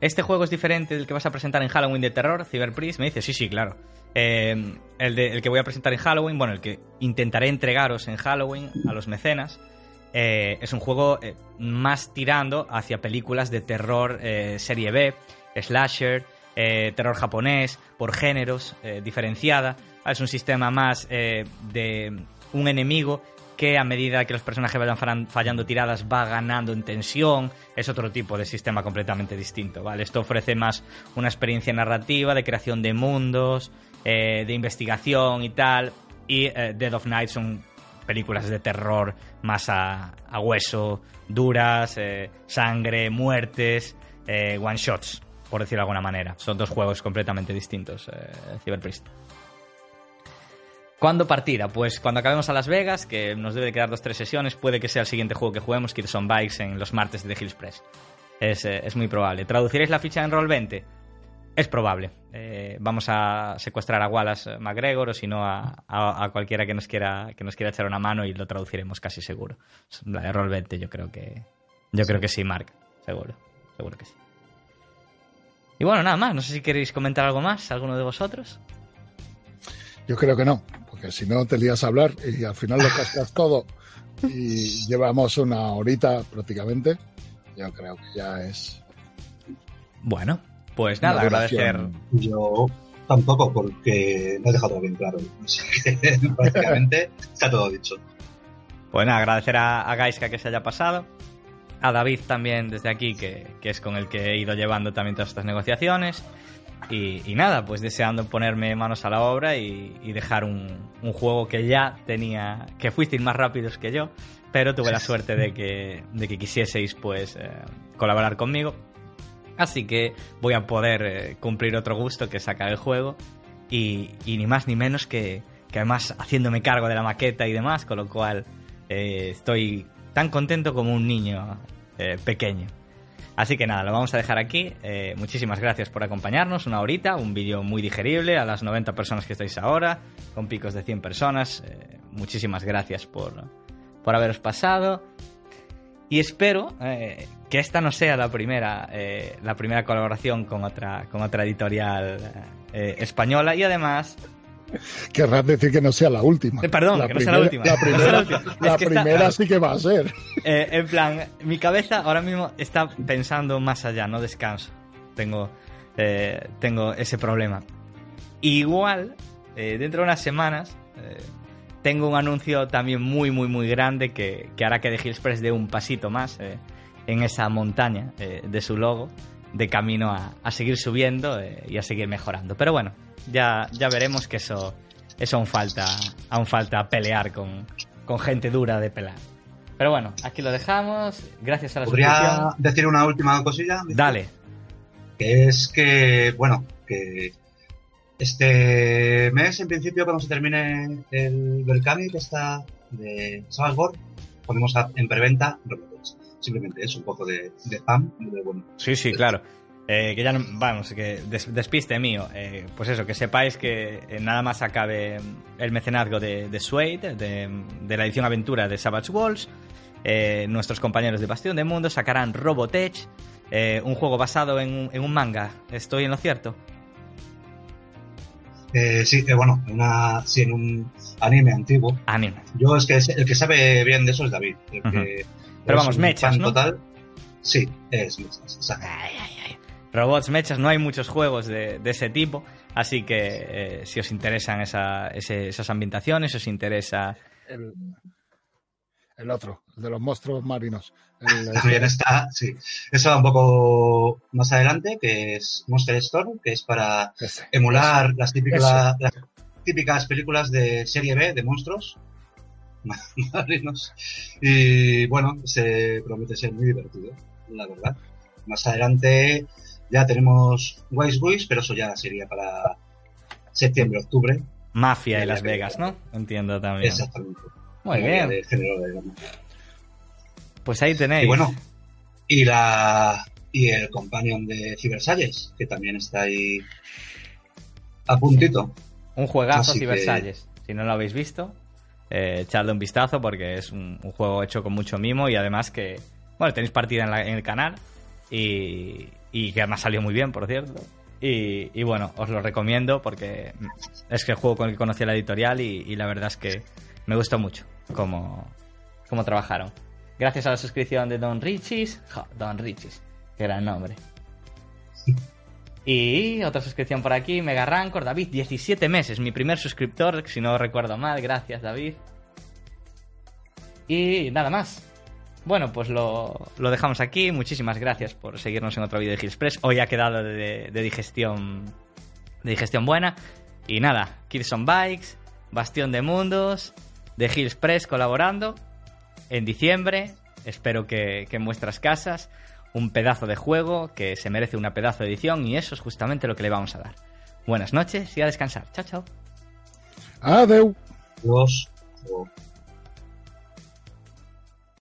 ¿Este juego es diferente del que vas a presentar en Halloween de terror, Cyberpris? Me dice, sí, sí, claro. Eh, el, de, el que voy a presentar en Halloween, bueno, el que intentaré entregaros en Halloween a los mecenas, eh, es un juego eh, más tirando hacia películas de terror eh, serie B, slasher, terror japonés, por géneros, diferenciada. Es un sistema más de un enemigo que a medida que los personajes vayan fallando tiradas va ganando en tensión. Es otro tipo de sistema completamente distinto. ¿vale? Esto ofrece más una experiencia narrativa, de creación de mundos, de investigación y tal. Y Dead of Night son películas de terror más a, hueso, duras, eh, sangre, muertes, eh, one shots, por decirlo de alguna manera. Son dos juegos completamente distintos, eh, Cyberpriest. ¿Cuándo partida? Pues cuando acabemos a Las Vegas, que nos debe quedar dos tres sesiones, puede que sea el siguiente juego que juguemos, Kids on Bikes, en los martes de Hills Press. Es, es muy probable. ¿Traduciréis la ficha en Roll 20? Es probable. Eh, vamos a secuestrar a Wallace McGregor o si no a, cualquiera que nos quiera que nos quiera echar una mano y lo traduciremos casi seguro. La de Roll 20 yo creo que yo creo que sí, Mark, seguro, seguro que sí. Y bueno, nada más, no sé si queréis comentar algo más, alguno de vosotros. Yo creo que no, porque si no te lías a hablar y al final lo cascas todo y llevamos una horita prácticamente. Yo creo que ya es bueno, pues nada, agradecer. Yo tampoco, porque me ha dejado bien claro. prácticamente está todo dicho. Pues nada, agradecer a, a Gaiska que se haya pasado. A David también desde aquí, que, es con el que he ido llevando también todas estas negociaciones. Y, nada, pues deseando ponerme manos a la obra y, dejar un, juego que ya tenía, que fuisteis más rápidos que yo, pero tuve la suerte de que, de que quisieseis pues eh, colaborar conmigo Así que voy a poder eh, cumplir otro gusto que sacar el juego. Y, ni más ni menos que, además haciéndome cargo de la maqueta y demás, con lo cual eh, estoy tan contento como un niño eh, pequeño. Así que nada, lo vamos a dejar aquí. muchísimas gracias por acompañarnos, una horita, un vídeo muy digerible a las 90 personas que estáis ahora, con picos de 100 personas. muchísimas gracias por, por haberos pasado. Y espero que esta no sea la primera, eh, la primera colaboración con otra, con otra editorial eh, española y además Querrás decir que no sea la última. perdón, que no sea la última. La primera, sí que va a ser. en plan, mi cabeza ahora mismo está pensando más allá, no descanso. Tengo, tengo ese problema. Igual, dentro de unas semanas, tengo un anuncio también muy, muy, muy grande que, hará que The Express dé un pasito más eh, en esa montaña eh, de su logo, de camino a, seguir subiendo eh, y a seguir mejorando. Pero bueno, ya, ya veremos que eso, eso aún falta, aún falta pelear con, gente dura de pelar. Pero bueno, aquí lo dejamos. Gracias a la ¿Podría decir una última cosilla? Dale. Que es que, bueno, que este mes, en principio, cuando se termine el Berkami, que está de Salzburg, ponemos en preventa Simplemente es un poco de, de spam. bueno, sí, sí, claro. Eh, que ya no, vamos, que despiste mío. Eh, pues eso, que sepáis que eh, nada más acabe el mecenazgo de, de Suede, de, la edición aventura de Savage Walls, nuestros compañeros de Bastión de Mundo sacarán Robotech, un juego basado en, en un manga. ¿Estoy en lo cierto? Eh, sí, eh, bueno, una, sí, en un anime antiguo. Anime. Yo es que el que sabe bien de eso es David. el que Pero vamos, mechas, ¿no? Total. Sí, es mechas, exacto. Ay, ay, ay. Robots, mechas, no hay muchos juegos de, de ese tipo, así que eh, si os interesan esa- ese- esas ambientaciones, os interesa... El, el otro, el de los monstruos marinos. El- También está, sí. Eso va un poco más adelante, que es Monster Storm, que es para ese. emular las típicas, las típicas películas de serie B de monstruos marinos. Y bueno, se promete ser muy divertido, la verdad. Más adelante ya tenemos Wise Wish, pero eso ya sería para septiembre, octubre. Mafia y Ya, Las Vegas. ¿no? Entiendo también. Exactamente. Muy bien. de género de. Pues ahí tenéis. Y bueno, y la y el companion de Cybersalles, que también está ahí a puntito. Un juegazo Así que- Cybersalles. Si no lo habéis visto, eh, echadle un vistazo porque es un, juego hecho con mucho mimo y además que, bueno, tenéis partida en, la- en el canal y, y que además salió muy bien, por cierto. Y, y bueno, os lo recomiendo porque es que el juego con el que conocí la editorial y, la verdad es que me gustó mucho cómo, cómo trabajaron. Gracias a la suscripción de Don Richis. Don Richis, qué gran nombre. Y otra suscripción por aquí, Mega Rancor, David, 17 meses, mi primer suscriptor, si no recuerdo mal, gracias David. Y nada más. Bueno, pues lo, lo dejamos aquí, muchísimas gracias por seguirnos en otro vídeo de Gilspress. Hoy ha quedado de, digestión de digestión buena. Y nada, Kills on Bikes, Bastión de Mundos, de Gilspress colaborando en diciembre. Espero que, que en vuestras casas un pedazo de juego que se merece una pedazo de edición y eso es justamente lo que le vamos a dar. Buenas noches y a descansar. Chao, chao. Adeu.